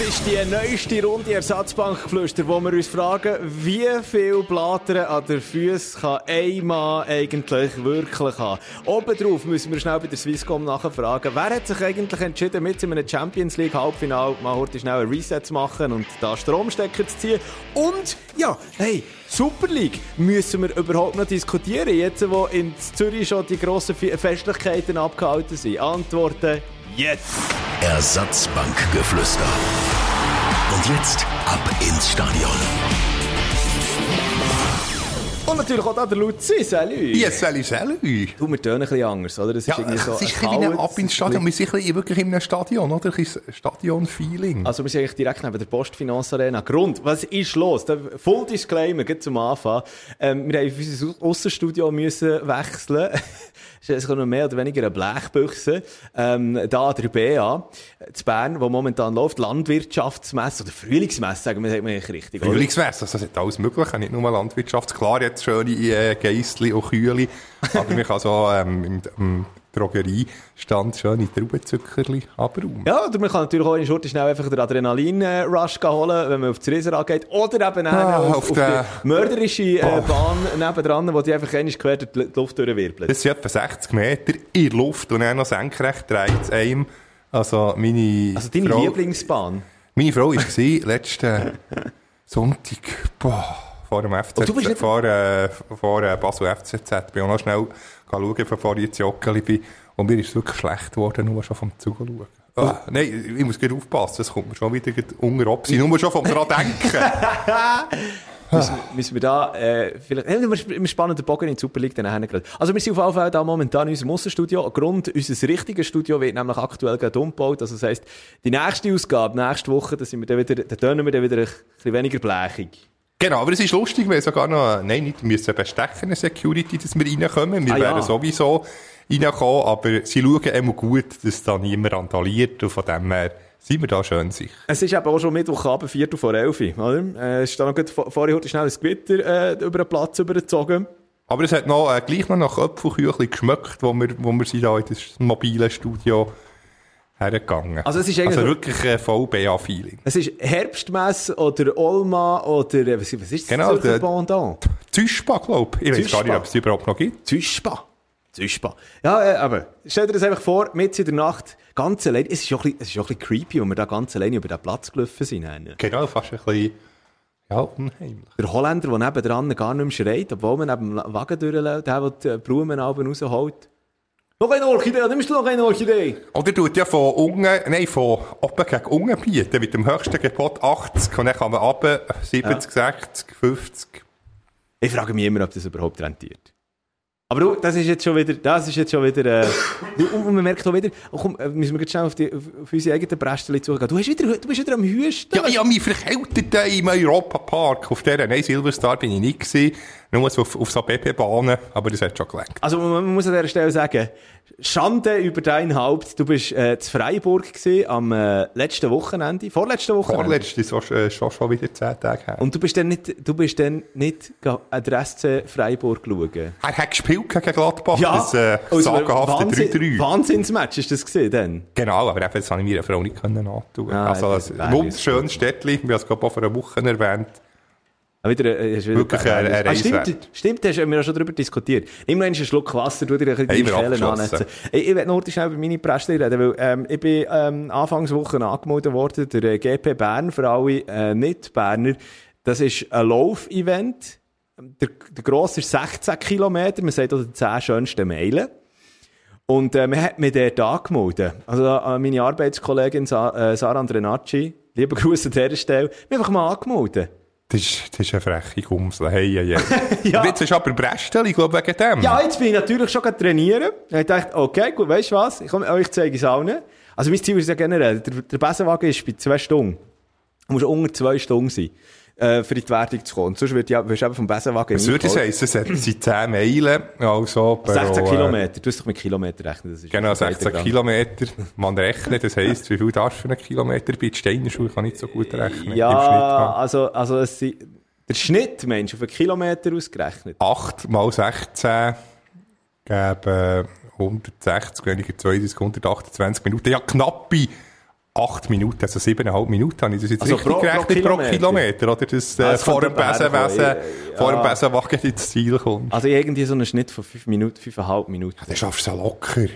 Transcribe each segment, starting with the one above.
Es ist die neueste Runde Ersatzbankgeflüster, wo wir uns fragen, wie viel Blattern an den Füßen kann ein Mann eigentlich wirklich haben. Obendrauf müssen wir schnell bei der Swisscom nachfragen, wer hat sich eigentlich entschieden, mit in einem Champions League Halbfinale mal heute schnell ein Reset zu machen und da Stromstecker zu ziehen. Und, ja, hey, Super League müssen wir überhaupt noch diskutieren, jetzt wo in Zürich schon die grossen Festlichkeiten abgehalten sind. Antworten jetzt. Ersatzbankgeflüster. Und jetzt ab ins Stadion. Und natürlich auch da der Luzi, salut. Ja, salut, salut. Du, wir tönen ein bisschen anders, oder? Das ja, irgendwie so es ist ein bisschen ab ins Stadion. Wir sind wirklich in einem Stadion, oder? Ein Stadion-Feeling. Also wir sind eigentlich direkt neben der Postfinanz Arena. Grund, was ist los? Der Full Disclaimer, geht zum Anfang. Ähm, wir haben unser Aussenstudio müssen wechseln es ist noch mehr oder weniger eine Blechbüchse. Ähm, da der BA, zu Bern, wo momentan läuft, Landwirtschaftsmesse oder Frühlingsmesse, sagen wir, sagen wir richtig. Frühlingsmesse, also das hat alles Mögliche, nicht nur Landwirtschaft. Klar, jetzt schöne äh, Geissli und Kühle, aber man kann so ähm, im, im Drogeriestand schöne Traubenzückerli abräumen. Ja, oder man kann natürlich auch in Schurte schnell einfach den Adrenalin-Rush holen, wenn man auf das Riesenrad geht. Oder eben ah, auf, auf, die mörderische äh, Bahn nebendran, wo die einfach einmal quer durch die Luft durchwirbelt. Das sind etwa 60 Meter in der Luft und dann noch senkrecht dreht es einem. Also meine Also deine Frau, Lieblingsbahn? Meine Frau war letzten Sonntag, boah, vor dem FCZ, vor, äh, vor äh, Basel FCZ, bin auch noch schnell schauen, bevor ich jetzt Joggeli bin. Und mir ist es wirklich schlecht geworden, nur schon vom Zuschauen. Ah, nein, ich muss gerade aufpassen, es kommt mir schon wieder unter ob sie nur schon vom dran denken. müssen, müssen wir da, äh, vielleicht, äh, wir spannen den Bogen in die Super League dann gerade. Also wir sind auf jeden Fall da momentan in unserem Aussenstudio. Grund, unser richtiges Studio wird nämlich aktuell gerade umgebaut. Also das heisst, die nächste Ausgabe, nächste Woche, da sind wir dann wieder, da tönen wir dann wieder ein bisschen weniger blechig. Genau, aber es ist lustig, weil sogar noch, nein, nicht, wir müssen bestechen, eine Security, dass wir reinkommen. Wir ah, wären ja. sowieso reinkommen, aber sie schauen immer gut, dass da niemand randaliert und von dem her sind wir da schön sicher. Es ist eben auch schon Mittwochabend, Viertel vor elf, oder? Äh, es ist da noch gut, vorher heute schnell ein Gewitter äh, über den Platz übergezogen. Aber es hat noch, äh, gleich noch nach Apfelküchli geschmeckt, wo wir, wo wir sind da in das mobile Studio hergegangen. Also, es ist eigentlich also wirklich ein VBA-Feeling. Es ist Herbstmesse oder Olma oder äh, was, was ist das genau, für Pendant? Züspa, glaube ich. Ich weiß gar nicht, ob es überhaupt noch gibt. Züspa. Züspa. Ja, äh, aber stell dir das einfach vor, mitten in der Nacht, ganz allein. Es ist auch ein bisschen, es ist auch ein bisschen creepy, wenn wir da ganz alleine über den Platz gelaufen sind. Genau, fast ein bisschen... Ja, unheimlich. Der Holländer, der nebendran gar nicht mehr schreit, obwohl man neben dem Wagen durchläuft, der, der die Blumen rausholt. Noch eine Orchidee, nimmst du noch eine Orchidee? Oder tut ja von unten, nein, von oben gegen unten bieten, mit dem höchsten Gebot 80 und dann kann man ab 70, ja. 60, 50. Ich frage mich immer, ob das überhaupt rentiert. Aber du, das ist jetzt schon wieder, das ist jetzt schon wieder, äh, und man merkt auch wieder, oh komm, äh, müssen wir jetzt schnell auf, die, auf unsere eigenen Brästchen zugehen. Du, hast wieder, du bist wieder am Hüsten. Ja, ja, mich verkältet im Europapark. Auf der, nein, Silverstar bin ich nicht gewesen. Nur auf, auf so BP-Bahnen, aber das hat schon gelangt. Also man, man muss an dieser Stelle sagen, Schande über dein Haupt. Du bist äh, zu Freiburg gewesen, am äh, letzten Wochenende, vorletzten Wochenende. Vorletzte, so, äh, schon, schon wieder zehn Tage her. Und du bist dann nicht, du bist dann nicht an der SC Freiburg schauen? Er hat gespielt gegen Gladbach, ja, das äh, also, sagenhafte 3-3. Wahnsinnsmatch, ist das gesehen dann? Genau, aber eben, das habe ich meiner Frau nicht können antun. Ah, also ein wunderschönes Städtchen, wir haben es gerade vor einer Woche erwähnt. Ah, wieder, äh, wieder Wirklich ein, ein ah, stimmt, stimmt, hast, wir haben schon darüber diskutiert. Immer einen Schluck Wasser, du dir ein bisschen die Schellen annetzen. Ich, ich will nur schnell über meine Presse reden, weil ähm, ich bin ähm, Anfangswoche angemeldet worden, der äh, GP Bern, für alle äh, Nicht-Berner. Das ist ein Lauf-Event. Der, der Grosse ist 16 Kilometer, man sagt auch die 10 schönsten Meilen. Und äh, man hat mich dort angemeldet. Also äh, meine Arbeitskollegin Sa äh, Sarah Andrenacci, liebe Grüße an dieser Stelle, mich einfach mal angemeldet. Das ist, das ist eine freche Gumsel. Hey, hey, hey. ja. Jetzt ist aber Brestel, ich glaube, wegen dem. Ja, jetzt bin ich natürlich schon trainieren. Ich dachte, okay, gut, weißt du was? Ich, komm, euch zeige es allen. Also, mein Ziel ist ja generell, der, der Besenwagen ist bei zwei Stunden. Du musst unter zwei Stunden sein. Äh, für in die Wertung zu kommen. Sonst wird ja, wirst du eben vom Besenwagen Was würde ich sagen? Es sind 10 Meilen, also... 16 äh, Kilometer. Du hast doch mit Kilometer rechnen. Das ist genau, 16 Kilometer. Man rechnet, das heisst, wie viel darfst du für einen Kilometer? Bei Steinerschule kann ich nicht so gut rechnen. Ja, also, also es sind, der Schnitt, Mensch, auf einen Kilometer ausgerechnet. 8 mal 16 geben 160, weniger 32, 128 Minuten. Ja, knappe 8 Minuten, also 7,5 Minuten habe ich das jetzt also richtig pro, gerechnet pro Kilometer. pro Kilometer, oder? Dass äh, also vor, dem Besenwesen, ja. vor dem Besenwagen ins Ziel kommt. Also irgendwie so einen Schnitt von 5 Minuten, 5,5 Minuten. Ja, dann schaffst du es locker.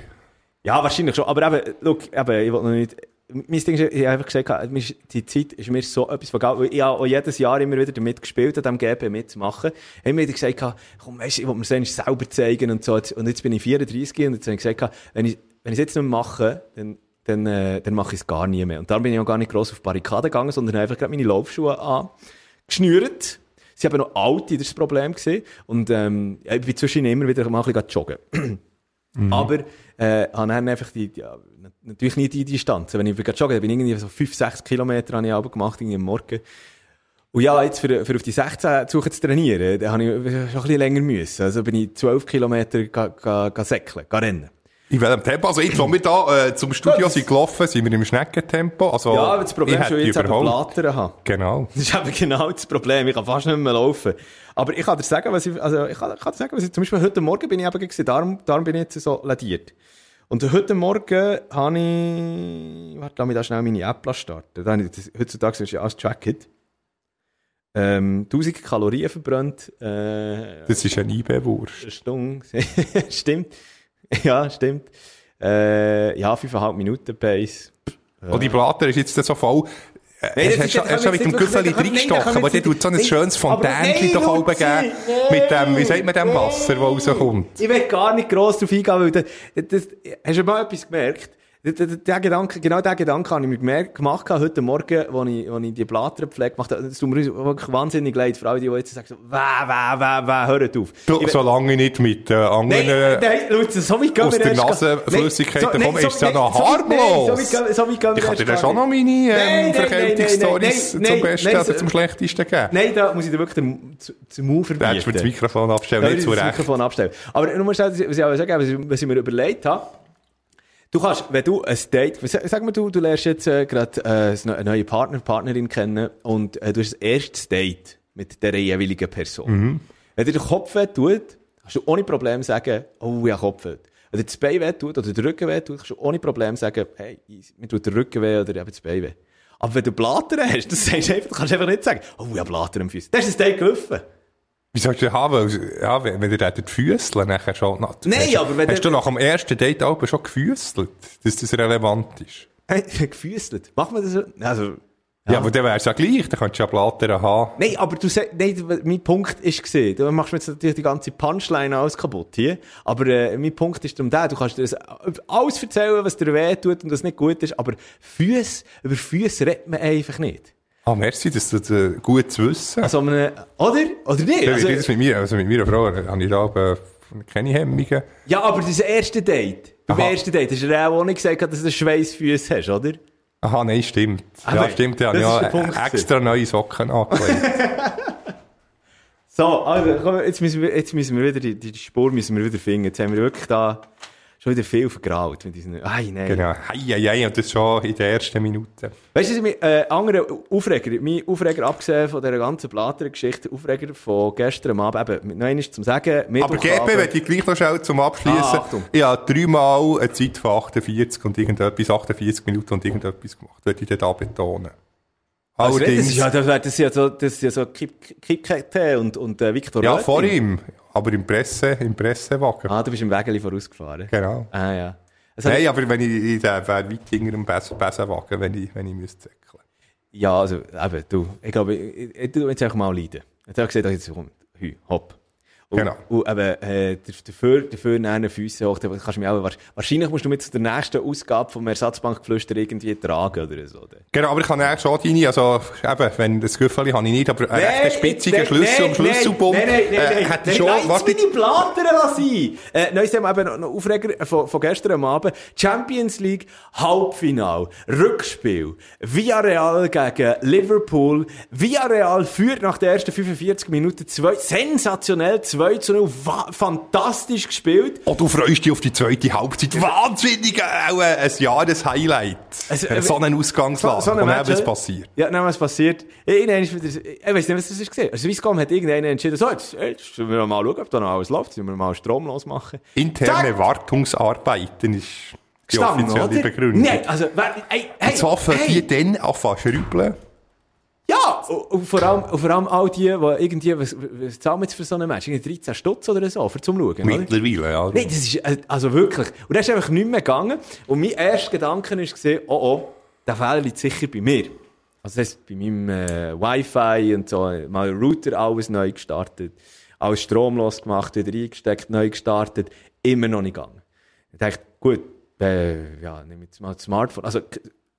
Ja, wahrscheinlich schon. Aber eben, look, eben, ich wollte noch nicht... Mein Ding ist, ich habe einfach gesagt, die Zeit ist mir so etwas von Geld, ich habe auch jedes Jahr immer wieder damit gespielt, an diesem GP mitzumachen. Ich habe mir gesagt, komm, weißt, ich will mir es selber zeigen und so. Und jetzt bin ich 34 und jetzt habe ich gesagt, wenn ich, wenn ich es jetzt nicht mache, dann dann, äh, dann mache ich es gar nie mehr. Und dann bin ich auch gar nicht gross auf die Barrikade gegangen, sondern einfach gerade meine Laufschuhe angeschnürt. Sie haben noch alte, das war das Problem. Gewesen. Und ähm, ich bin zwischen immer wieder mal ein bisschen joggen. mhm. Aber äh, habe dann einfach die, ja, natürlich nicht die Distanz. Wenn ich joggen bin ich irgendwie so 5, 6 Kilometer habe ich gemacht, irgendwie am Morgen. Und ja, jetzt für, für auf die 16 zu zu trainieren, da habe ich schon ein bisschen länger müssen. Also bin ich 12 Kilometer ga, ga, ga säckeln, ga rennen. In welchem Tempo? Also jetzt, als wir da äh, zum Studio sind gelaufen, sind wir im Schneckentempo. Also, ja, aber das Problem ist, dass ich jetzt eben Blattern habe. Genau. Das ist eben genau das Problem. Ich kann fast nicht mehr laufen. Aber ich kann dir sagen, was ich, also ich kann, ich kann dir sagen, was ich, zum Beispiel heute Morgen bin ich eben gewesen, darum, darum bin ich jetzt so ladiert. Und heute Morgen habe ich, warte, lass mich da schnell meine App starten. Da habe ich, das, heutzutage ist ja alles tracked. Ähm, 1000 Kalorien verbrannt. Äh, das ist ein IB-Wurst. Stimmt. ja, stimmt. Äh, ja, 5,5 Minuten Pace. Ja. Und die Blatter ist jetzt so voll. Äh, nein, hast, du mit dem Güffeli reingestochen, aber der tut so ein schönes Fontänchen doch oben geben, mit dem, wie sagt man dem Wasser, das rauskommt. Ich will gar nicht gross darauf eingehen, weil das, das, hast du mal etwas gemerkt? Der, Gedanke, genau diesen Gedanken habe ich mir gemerkt, gemacht heute Morgen, als ich, als ich die Blätterpflege gemacht habe. Das tut mir wirklich wahnsinnig leid. Vor allem die, die jetzt sagen so, weh, weh, weh, weh, hört auf. Du, ich, solange nicht mit äh, anderen, nein, nein, Leute, so weit aus der Nasenflüssigkeit so, kommen, ist es ja noch harmlos. So weit, so weit ich kann dir schon noch meine ähm, Verkältungsstories zum Besten oder zum Schlechtesten geben. Nein, da muss ich dir wirklich den, den verbieten. Das Mikrofon abstellen, nicht zu Recht. Mikrofon abstellen. Aber nur schnell, was ich auch sagen, was ich mir überlegt habe, Du kannst, wenn du ein Date, sag mal du, du lernst jetzt äh, gerade äh, eine neue Partner, Partnerin kennen und äh, du hast das erste Date mit der jeweiligen Person. Mhm. Wenn dir der Kopf weh tut, kannst du ohne Problem sagen, oh ja, Kopf weh. Wenn dir das Bein weh tut oder der Rücken weh tut, kannst du ohne Problem sagen, hey, mir tut der Rücken weh oder eben das Bein weh. Aber wenn du Blattern hast, das sagst du einfach, kannst du einfach nicht sagen, oh ja, Blattern am Fuß. Das ist das Date gelaufen. Wie sollst du haben? Ja, wenn, wenn ihr die Füßle nachher schon... Nein, hast, aber wenn Hast du nach dem ersten Date auch schon gefüßelt, dass das relevant ist? Gefüßelt? Machen wir das so? Also... Ja, ja aber dann wär's ja gleich, dann könntest du ja Blatter haben. Nein, aber du sagst, nein, mein Punkt ist gesehen, du machst mir jetzt natürlich die ganze Punchline alles kaputt hier, aber äh, mein Punkt ist darum der, du kannst dir das alles erzählen, was dir weh tut und was nicht gut ist, aber Füße, über Füße redet man einfach nicht. Ah, merci, das ist äh, gut zu wissen. Also, eine, oder? Oder nicht? Also, das mit mir, also mit meiner Frau habe ich da aber keine Hemmungen. Ja, aber das erste Date, beim Aha. ersten Date, hast du ja auch nicht gesagt, dass du Schweißfüße hast, oder? Aha, nein, stimmt. Aber ja, stimmt, ja. ja extra neue Socken angelegt. so, also, komm, jetzt müssen wir, jetzt müssen wir wieder, die, die Spur müssen wir wieder finden. Jetzt haben wir wirklich da schon wieder viel vergraut mit diesen, ai, nein. Genau, ai, ai, ai, und das schon in der ersten Minute. Weißt du, mein äh, anderer Aufreger, mein Aufreger, abgesehen von dieser ganzen Blatter-Geschichte, Aufreger von gestern Abend, eben, noch einmal zum Sagen, Aber GP, wenn ich gleich noch schnell zum Abschließen. Ah, ich habe dreimal eine Zeit von 48 und irgendetwas, 48 Minuten und irgendetwas gemacht, würde ich da betonen. Also. Das ist ja, das ist ja so, das ist ja so Kipkette und, und äh, Victor Ja, Röting. vor ihm. Aber im Presse, im Pressewagen. Ah, du bist im Wägeli vorausgefahren. Genau. Ah, ja. Also, Nein, aber wenn ich, ich wäre weit hinter dem Bessenwagen, wenn ich, wenn ich müsste zäckeln. Ja, also, eben, du, ich glaube, ich, ich, ich, jetzt einfach mal leiden. Jetzt habe ich gesehen, dass jetzt kommt, hü, hopp. Genau. Und, und eben, äh, dafür, dafür nehmen Füße hoch. Kannst du mich auch, wahrscheinlich musst du mit der nächsten Ausgabe vom Ersatzbankgeflüster irgendwie tragen oder so. Genau, aber ich kann ja schon deine, also, eben, wenn das Gefühl habe ich nicht, aber einen nee, spitzigen Schlüssel und Schlüsselbomb, nein, nein, nein, äh, hätte schon, nein, was meine Platten lassen. Äh, neues Thema eben noch Aufreger von, von gestern Abend. Champions League, Halbfinal, Rückspiel, Villarreal gegen Liverpool. Villarreal führt nach den ersten 45 Minuten zwei, sensationell zwei 2 zu 0. Fantastisch gespielt. Oh, du freust dich auf die zweite Halbzeit. Wahnsinnig, auch ein Jahreshighlight. Also, äh, so einen Ausgangslage. So, so eine und dann was passiert. Ja, dann was passiert. Ich, ich, ich weiß nicht, was das ist gesehen. Also, Swisscom hat irgendeiner entschieden, so, jetzt, jetzt müssen wir mal schauen, ob da noch alles läuft. Jetzt müssen wir mal Strom losmachen. Interne Zack. Wartungsarbeiten ist die Gestanden, offizielle oder? Begründung. Nein, also, hey, hey, und zwar hey. die dann anfangen zu und vor allem, und vor allem all die, die irgendwie, was, was zahlen jetzt für so ein Match? 13 Stutz oder so, für zum Schauen, Mittlerweile, ja. Nein, das ist, äh, also wirklich. Und das ist einfach nicht mehr gegangen. Und mein erster Gedanke war oh oh, der Fehler liegt sicher bei mir. Also das heißt, bei meinem äh, Wi-Fi und so, mal Router alles neu gestartet, alles stromlos gemacht, wieder eingesteckt, neu gestartet, immer noch nicht gegangen. Ich dachte, gut, äh, ja, nehmen wir jetzt mal das Smartphone. Also,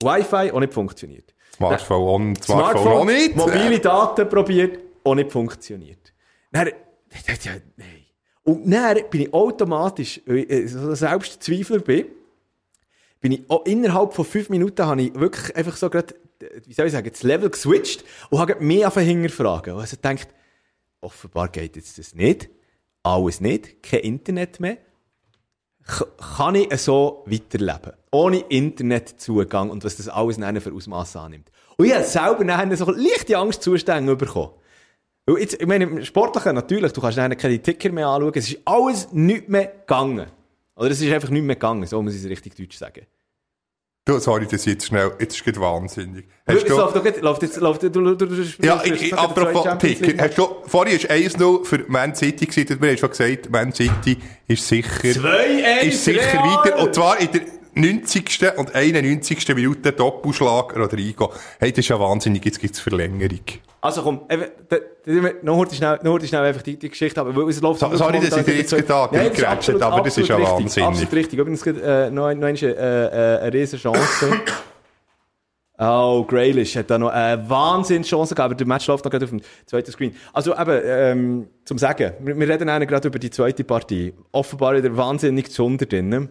Wi-Fi auch nicht funktioniert. Smartphone on, Smartphone, Smartphone auch nicht. Mobile Daten probiert, auch nicht funktioniert. Dann, ja, nein. Und dann bin ich automatisch, weil ich so Selbstzweifler bin, bin ich auch innerhalb von fünf Minuten habe ich wirklich einfach so gerade, wie soll ich sagen, das Level geswitcht und habe mehr auf den Hinterfragen. Also denkt, offenbar geht jetzt das nicht. Alles nicht. Kein Internet mehr kann ich so weiterleben? Ohne Internetzugang und was das alles für Ausmaße annimmt. Und ich habe selber nachher so leichte Angstzustände bekommen. Weil jetzt, ich meine, im Sportlichen natürlich, du kannst nachher keine Ticker mehr anschauen, es ist alles nicht mehr gegangen. Oder es ist einfach nicht mehr gegangen, so muss ich es richtig deutsch sagen. Du, sorry, das jetzt schnell, jetzt ist es wahnsinnig. Hast du, läuft, doch, läuft jetzt, läuft, du, du, du, du Ja, ich, ich, apropos Ticker, hast du, vorhin war 1-0 für Man City gewesen, wir haben schon gesagt, Man City ist sicher, ist sicher weiter, und zwar in der 90. und 91. Minute Doppelschlag Rodrigo. Hey, das ist ja wahnsinnig, jetzt gibt es Verlängerung. Also komm, eben, noch heute schnell, noch schnell einfach die, die Geschichte, aber es läuft so, Sorry, dass ich dir jetzt gedacht habe, gerätscht, aber das ist ja wahnsinnig. Absolut richtig. Übrigens, äh, noch, noch eine, äh, äh, eine riesen Chance. Oh, Graylish hat da noch eine Wahnsinnschance gehabt, aber der Match läuft noch gerade auf dem zweiten Screen. Also eben, ähm, zum Sagen, wir, wir reden gerade über die zweite Partie. Offenbar wieder wahnsinnig Zunder drin.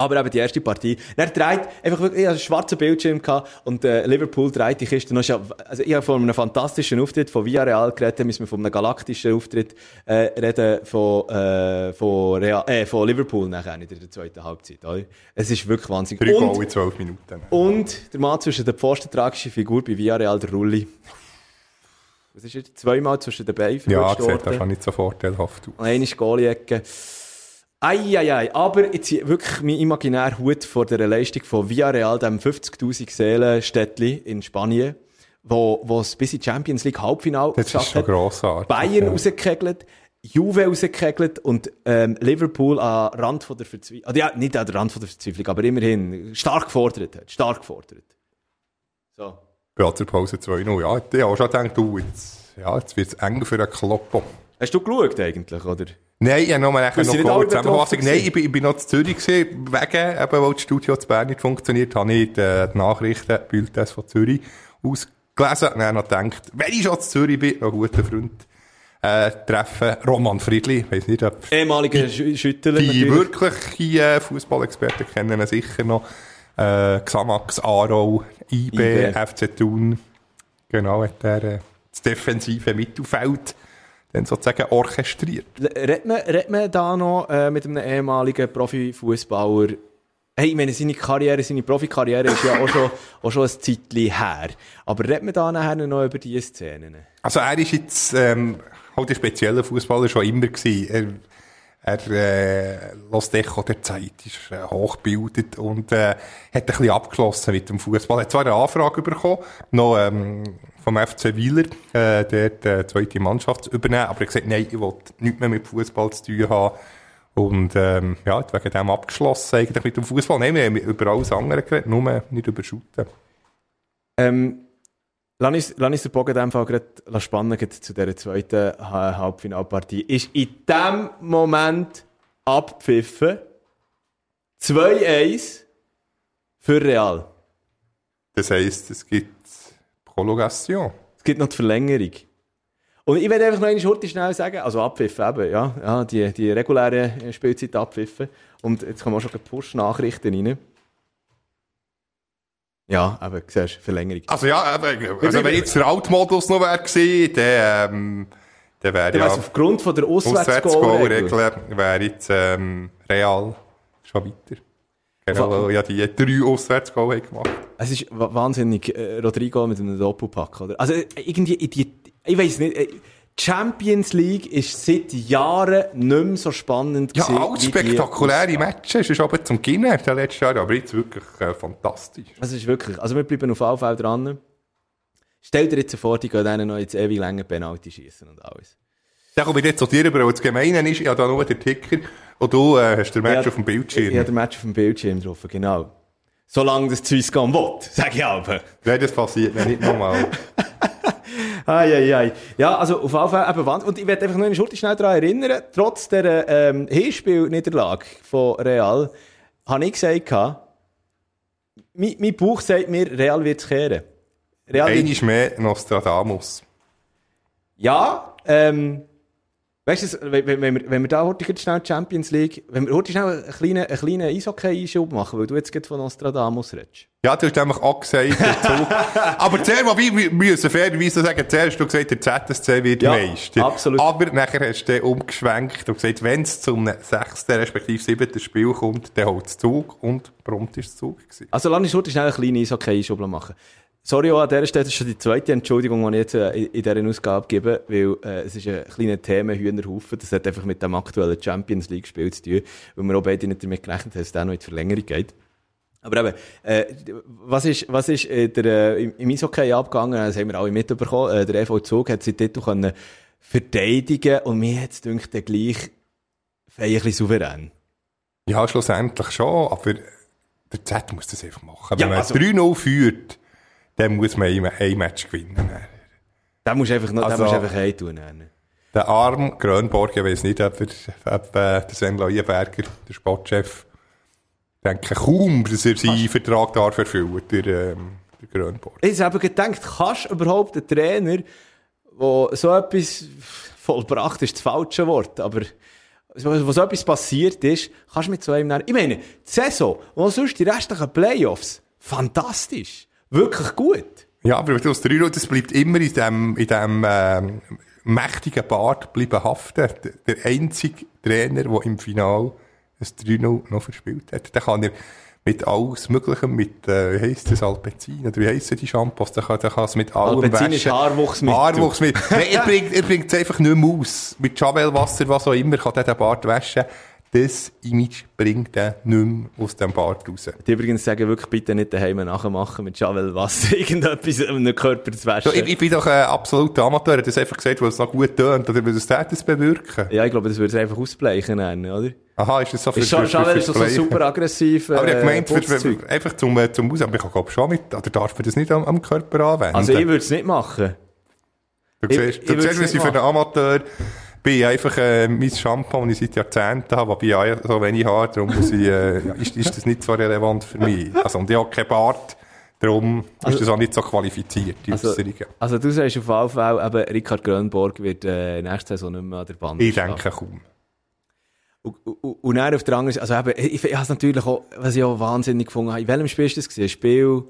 Aber eben die erste Partie. Er dreht einfach wirklich, ich hatte einen schwarzen Bildschirm gehabt und äh, Liverpool dreht die Kiste noch. Also ich habe von einem fantastischen Auftritt von Villarreal geredet, müssen wir von einem galaktischen Auftritt äh, reden von, äh, von, Real, äh, von Liverpool nachher in der zweiten Halbzeit. Oder? Es ist wirklich wahnsinnig. Drei Goal in zwölf Minuten. Und der Mann zwischen der Pfosten tragische Figur bei Villarreal, der Rulli. Was ist jetzt? Zweimal zwischen den Beinen Ja, sieht das schon nicht so vorteilhaft aus. Eine ist Goalie-Ecke. Eieiei, aber jetzt wirklich mein imaginär Hut vor der Leistung von Villarreal, dem 50.000 Seelen Städtli in Spanien, wo, wo es bis in die Champions League Halbfinale das ist schon grossartig. Bayern ja. rausgekegelt, Juve rausgekegelt und ähm, Liverpool am Rand von der Verzweiflung, also ja, nicht an der Rand von der Verzweiflung, aber immerhin stark gefordert hat, stark gefordert. So. Pause 2-0, ja, ich habe auch schon gedacht, du, jetzt, ja, jetzt wird es eng für einen Kloppo. Hast du geschaut eigentlich, oder? Nein, ich habe nachher noch kurz Zusammenfassung. Nein, ich bin, ich bin noch zu Zürich gewesen, wegen, eben, weil das Studio zu Bern nicht funktioniert, habe ich die, äh, die Nachrichten, Bulletins von Zürich ausgelesen und dann noch gedacht, wenn ich schon zu Zürich bin, noch guter Freund, äh, treffen, Roman Friedli, ich weiss nicht, ob... Ehemaliger Schüttler, Die wirklichen äh, Fußballexperten kennen ihn sicher noch. Äh, Xamax, Aro, IB, IB, FC Thun. Genau, hat er äh, das defensive Mittelfeld dann sozusagen orchestriert. Redet man, redet man da noch äh, mit einem ehemaligen Profifußballer? Hey, ich meine, seine Karriere, seine Profikarriere ist ja auch schon, auch schon ein Zeitchen her. Aber redet man da nachher noch über diese Szenen? Also er ist jetzt ähm, halt ein spezieller Fußballer schon immer gewesen. Er, äh, Los Decho der Zeit ist äh, hochgebildet und äh, hat ein bisschen abgeschlossen mit dem Fußball. Er hat zwar eine Anfrage bekommen, noch ähm, vom FC Wieler, äh, dort äh, zweite Mannschaft zu übernehmen. Aber er hat gesagt, nein, ich will nichts mehr mit Fußball zu tun haben. Und ähm, ja, hat wegen dem abgeschlossen eigentlich mit dem Fußball. Nein, wir haben über alles andere geredet, nur nicht über Shooten. Ähm, Lass uns, lass uns den Bogen in dem Fall gerade spannen zu dieser zweiten Halbfinalpartie. Ist in dem Moment abpfiffen 2-1 für Real. Das heisst, es gibt Prolongation. Es gibt noch die Verlängerung. Und ich werde einfach noch eine Schurte schnell sagen, also abpfiffen eben, ja, ja die, die reguläre Spielzeit abpfiffen. Und jetzt kommen auch schon Push-Nachrichten rein. Ja, aber siehst du, Verlängerung. Also ja, also wenn jetzt der Altmodus noch wäre gewesen, dann, ähm, dann wäre ja... aufgrund von der Auswärtsgoal-Regel wäre jetzt ähm, Real schon weiter. Genau, weil ja die drei Auswärtsgoal gemacht Es ist wahnsinnig, äh, Rodrigo mit einem Doppelpack, oder? Also irgendwie, die, ich weiß nicht... Champions League ist seit Jahren nicht mehr so spannend Ja, all spektakuläre Matches. Es ist aber zum Gewinnen der letzten Jahre, aber jetzt wirklich äh, fantastisch. Es ist wirklich, also wir bleiben auf alle dran. Stell dir jetzt vor, die gehen dann noch jetzt ewig länger Penalty schießen und alles. Da komme ich jetzt zu dir über, weil das Gemeine ist, ich habe da nur den Ticker und du äh, hast den Match ja, auf dem Bildschirm. Ich habe den Match auf dem Bildschirm drauf, genau. Solange das Swisscom will, sage ich aber. Nein, das passiert nicht nochmal. Eieiei. Ja, also auf jeden Fall eben Wahnsinn. Und ich werde einfach nur eine Schulter schnell daran erinnern, trotz der ähm, Hinspielniederlage von Real, habe ich gesagt, mein, mein Bauch sagt mir, Real wird es kehren. Real Einmal mehr Nostradamus. Ja, ähm, Weißt du, wenn, wenn, wir, wenn wir da heute schnell Champions League, wenn wir heute schnell einen kleinen, einen kleinen Eishockey-Einschub machen, weil du jetzt gerade von Nostradamus redest. Ja, du hast einfach auch gesagt, Aber zuerst mal, wir müssen fairerweise sagen, zuerst hast du gesagt, der ZSC wird ja, Meister. absolut. Aber nachher hast du umgeschwenkt und gesagt, wenn es zum sechsten, respektive siebten Spiel kommt, dann holt es Zug und prompt ist es Zug gewesen. Also lass uns heute schnell einen kleinen Eishockey-Einschub machen. Sorry, auch an dieser Stelle, das ist schon die zweite Entschuldigung, die ich jetzt äh, in dieser Ausgabe gebe, weil äh, es ist ein kleiner Thema Hühnerhaufen. Das hat einfach mit dem aktuellen Champions League-Spiel zu tun, weil wir auch beide nicht damit gerechnet haben, dass es dann noch in die Verlängerung geht. Aber eben, äh, was ist, was ist äh, der, äh, im, Eishockey abgegangen? Das haben wir alle mitbekommen. Äh, der EV Zug hat seinen Titel können verteidigen und mir hat es gedacht, der gleich ein bisschen souverän. Ja, schlussendlich schon, aber der Z muss das einfach machen. Wenn ja, also, man 3-0 führt, dann muss man ein Match gewinnen. Da musst du einfach, noch, also, einfach ein tun. Der Arm Grönborg, ich weiß nicht, ob, er, ob äh, der Sven Leuenberger, der Sportchef, denke kaum, dass er seinen Vertrag darf erfüllen, der, ähm, der Grönborg. Ich habe gedacht, kannst du überhaupt einen Trainer, der so etwas vollbracht ist, das falsche Wort, aber wo so etwas passiert ist, kannst du mit so einem nennen. Ich meine, die Saison und sonst die restlichen Playoffs, fantastisch. Wirklich gut. Ja, aber aus der das bleibt immer in dem, in dem ähm, mächtigen Bart bleiben haften. Der einzige Trainer, der im Final ein 3-0 noch verspielt hat. Der kann er mit alles Möglichen, mit, äh, wie heisst das, Alpezin, oder wie heissen die Shampoos, der kann, der kann es mit allem Alpezin waschen. ist Haarwuchsmittel. Haarwuchsmittel. Nein, er bringt, er bringt es einfach nicht mehr aus. Mit Javelwasser, was auch immer, kann er den Bart waschen das Image bringt er nicht mehr aus dem Bart raus. Die übrigens sagen wirklich, bitte nicht daheim nachmachen mit Javel Wasser, irgendetwas um den Körper zu waschen. Ich, ich, bin doch ein absoluter Amateur, hat das einfach gesagt, weil es noch gut tönt, oder würde es das bewirken? Ja, ich glaube, das würde es einfach ausbleichen, oder? Aha, ist das so für, ist für, Javel ist so super aggressiv, äh, Aber ich für, für, einfach zum, äh, zum Aus, aber ich glaube schon mit, oder darf man das nicht am, am Körper anwenden? Also ich würde es nicht machen. Du siehst, du siehst wie sie für einen Amateur bin einfach äh, mein Shampoo, das ich seit Jahrzehnten habe, wobei ich ja so wenig habe, darum muss ich, äh, ist, ist das nicht so relevant für mich. Also, und ich habe keinen Bart, darum also, ist das auch nicht so qualifiziert, die also, Also du sagst auf jeden Fall, eben, Richard Grönborg wird äh, nächste Saison nicht mehr an der Band Ich denke kaum. Und, und, und dann auf der anderen Seite, also eben, ich, ich habe es natürlich auch, was ich auch wahnsinnig gefunden habe, in welchem Spiel ist das gewesen? Spiel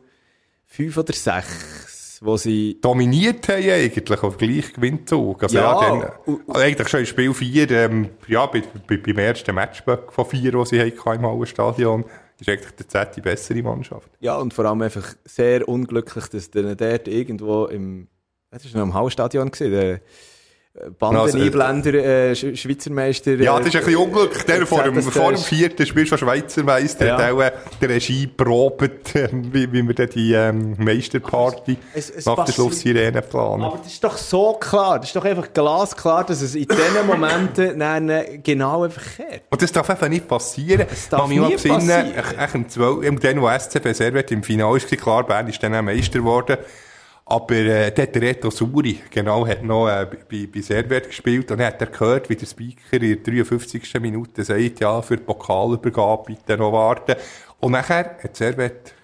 5 oder 6? Wo sie... Dominiert haben eigentlich, auf gleich Gewinnzug. Also ja, ja dann, also eigentlich schon in Spiel 4, ähm, ja, bei, bei, beim ersten Match von 4, die sie hatten im Hallenstadion, ist eigentlich der Z die bessere Mannschaft. Ja, und vor allem einfach sehr unglücklich, dass der dort irgendwo im, das war noch im Hallstadion gewesen, Bandeneinblender, also, äh, Schweizer Meister. Ja, das ist ein bisschen äh, unglücklich. Der vor dem, vor dem vierten Spiel schon Schweizer Meister ja. hat auch äh, der Regie probt, äh, wie, wie wir dann die ähm, Meisterparty es, es nach der Schlusssirene planen. Aber das ist doch so klar, das ist doch einfach glasklar, dass es in diesen Momenten dann äh, genau einfach kehrt. Und das darf einfach nicht passieren. Das darf nie passieren. Echt im 12, im wo SCB Servet im Finale ist, klar, Bern ist dann auch Meister geworden. Aber äh, der Reto Suri, genau, hat noch äh, bei, bei Servet gespielt und hat er gehört, wie der Speaker in der 53. Minute sagt, ja, für die Pokalübergabe bitte noch warten. Und nachher hat Servet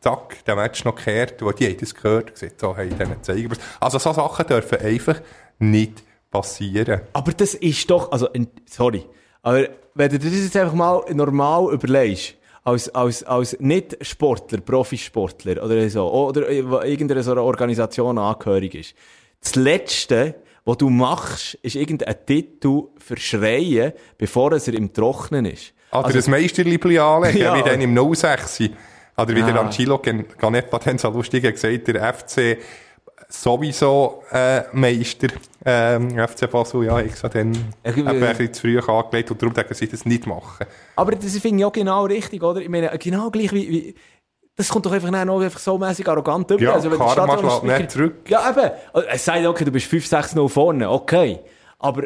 zack, der Match noch gekehrt, wo die haben das gehört, gesagt, so, hey, denen zeigen wir's. Also so Sachen dürfen einfach nicht passieren. Aber das ist doch, also, sorry, aber wenn du das jetzt einfach mal normal überlegst, als, als, als Nicht-Sportler, Profisportler oder so, oder irgendeiner so einer Organisation angehörig ist, das Letzte, was du machst, ist irgendein Titel verschreien, bevor es er im Trocknen ist. Ah, also, das Meisterliebli anlegen, ja. wie dann im 06. Oder wie ja. der Angelo Ganepa dann so lustig gesagt, der FC sowieso äh, Meister, ähm, FC Basel, ja, ich habe dann äh, ein bisschen zu früh angelegt und darum denken sie das nicht machen. Aber das finde ich auch genau richtig, oder? Ich meine, genau gleich wie, wie das kommt doch einfach, noch einfach so mäßig arrogant über. Ja, also, wenn Karma schlägt nicht zurück. Ja, eben. Es sagt, okay, du bist 5-6-0 vorne, okay. Aber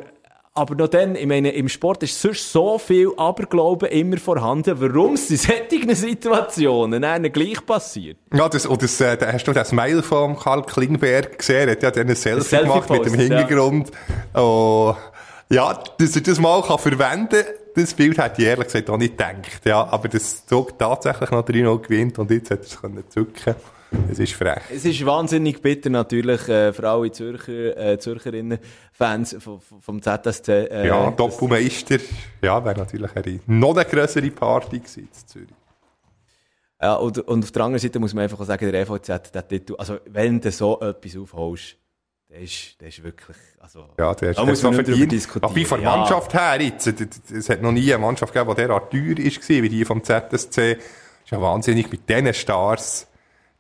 aber noch dann, ich meine, im Sport ist sonst so viel Aberglauben immer vorhanden. Warum es in solchen Situationen einem gleich passiert? Ja, das, und das, äh, hast du das Mail von Karl Klingberg gesehen? Er hat ja dann ein Selfie, Selfie gemacht mit dem Hintergrund. Ja. Oh, ja, dass er das mal kann verwenden kann, das Bild hätte ich ehrlich gesagt auch nicht gedacht. Ja, aber das Zug tatsächlich noch 3-0 gewinnt und jetzt hat er es können zücken es ist frech. Es ist wahnsinnig bitter natürlich äh, für alle Zürcher, äh, Zürcherinnen, Fans vom, vom ZSC. Äh, ja, Doppelmeister. Ja, wäre natürlich eine noch eine größere Party gewesen in Zürich. Ja, und, und auf der anderen Seite muss man einfach sagen, der EVZ, der Titel, also wenn du so etwas aufholst, der ist, der ist wirklich, also, ja, der ist, da muss man nicht darüber diskutieren. Aber wie von der ja. Mannschaft her jetzt, es hat noch nie eine Mannschaft gegeben, die derart teuer ist, wie die vom ZSC. Das ist ja wahnsinnig mit diesen Stars.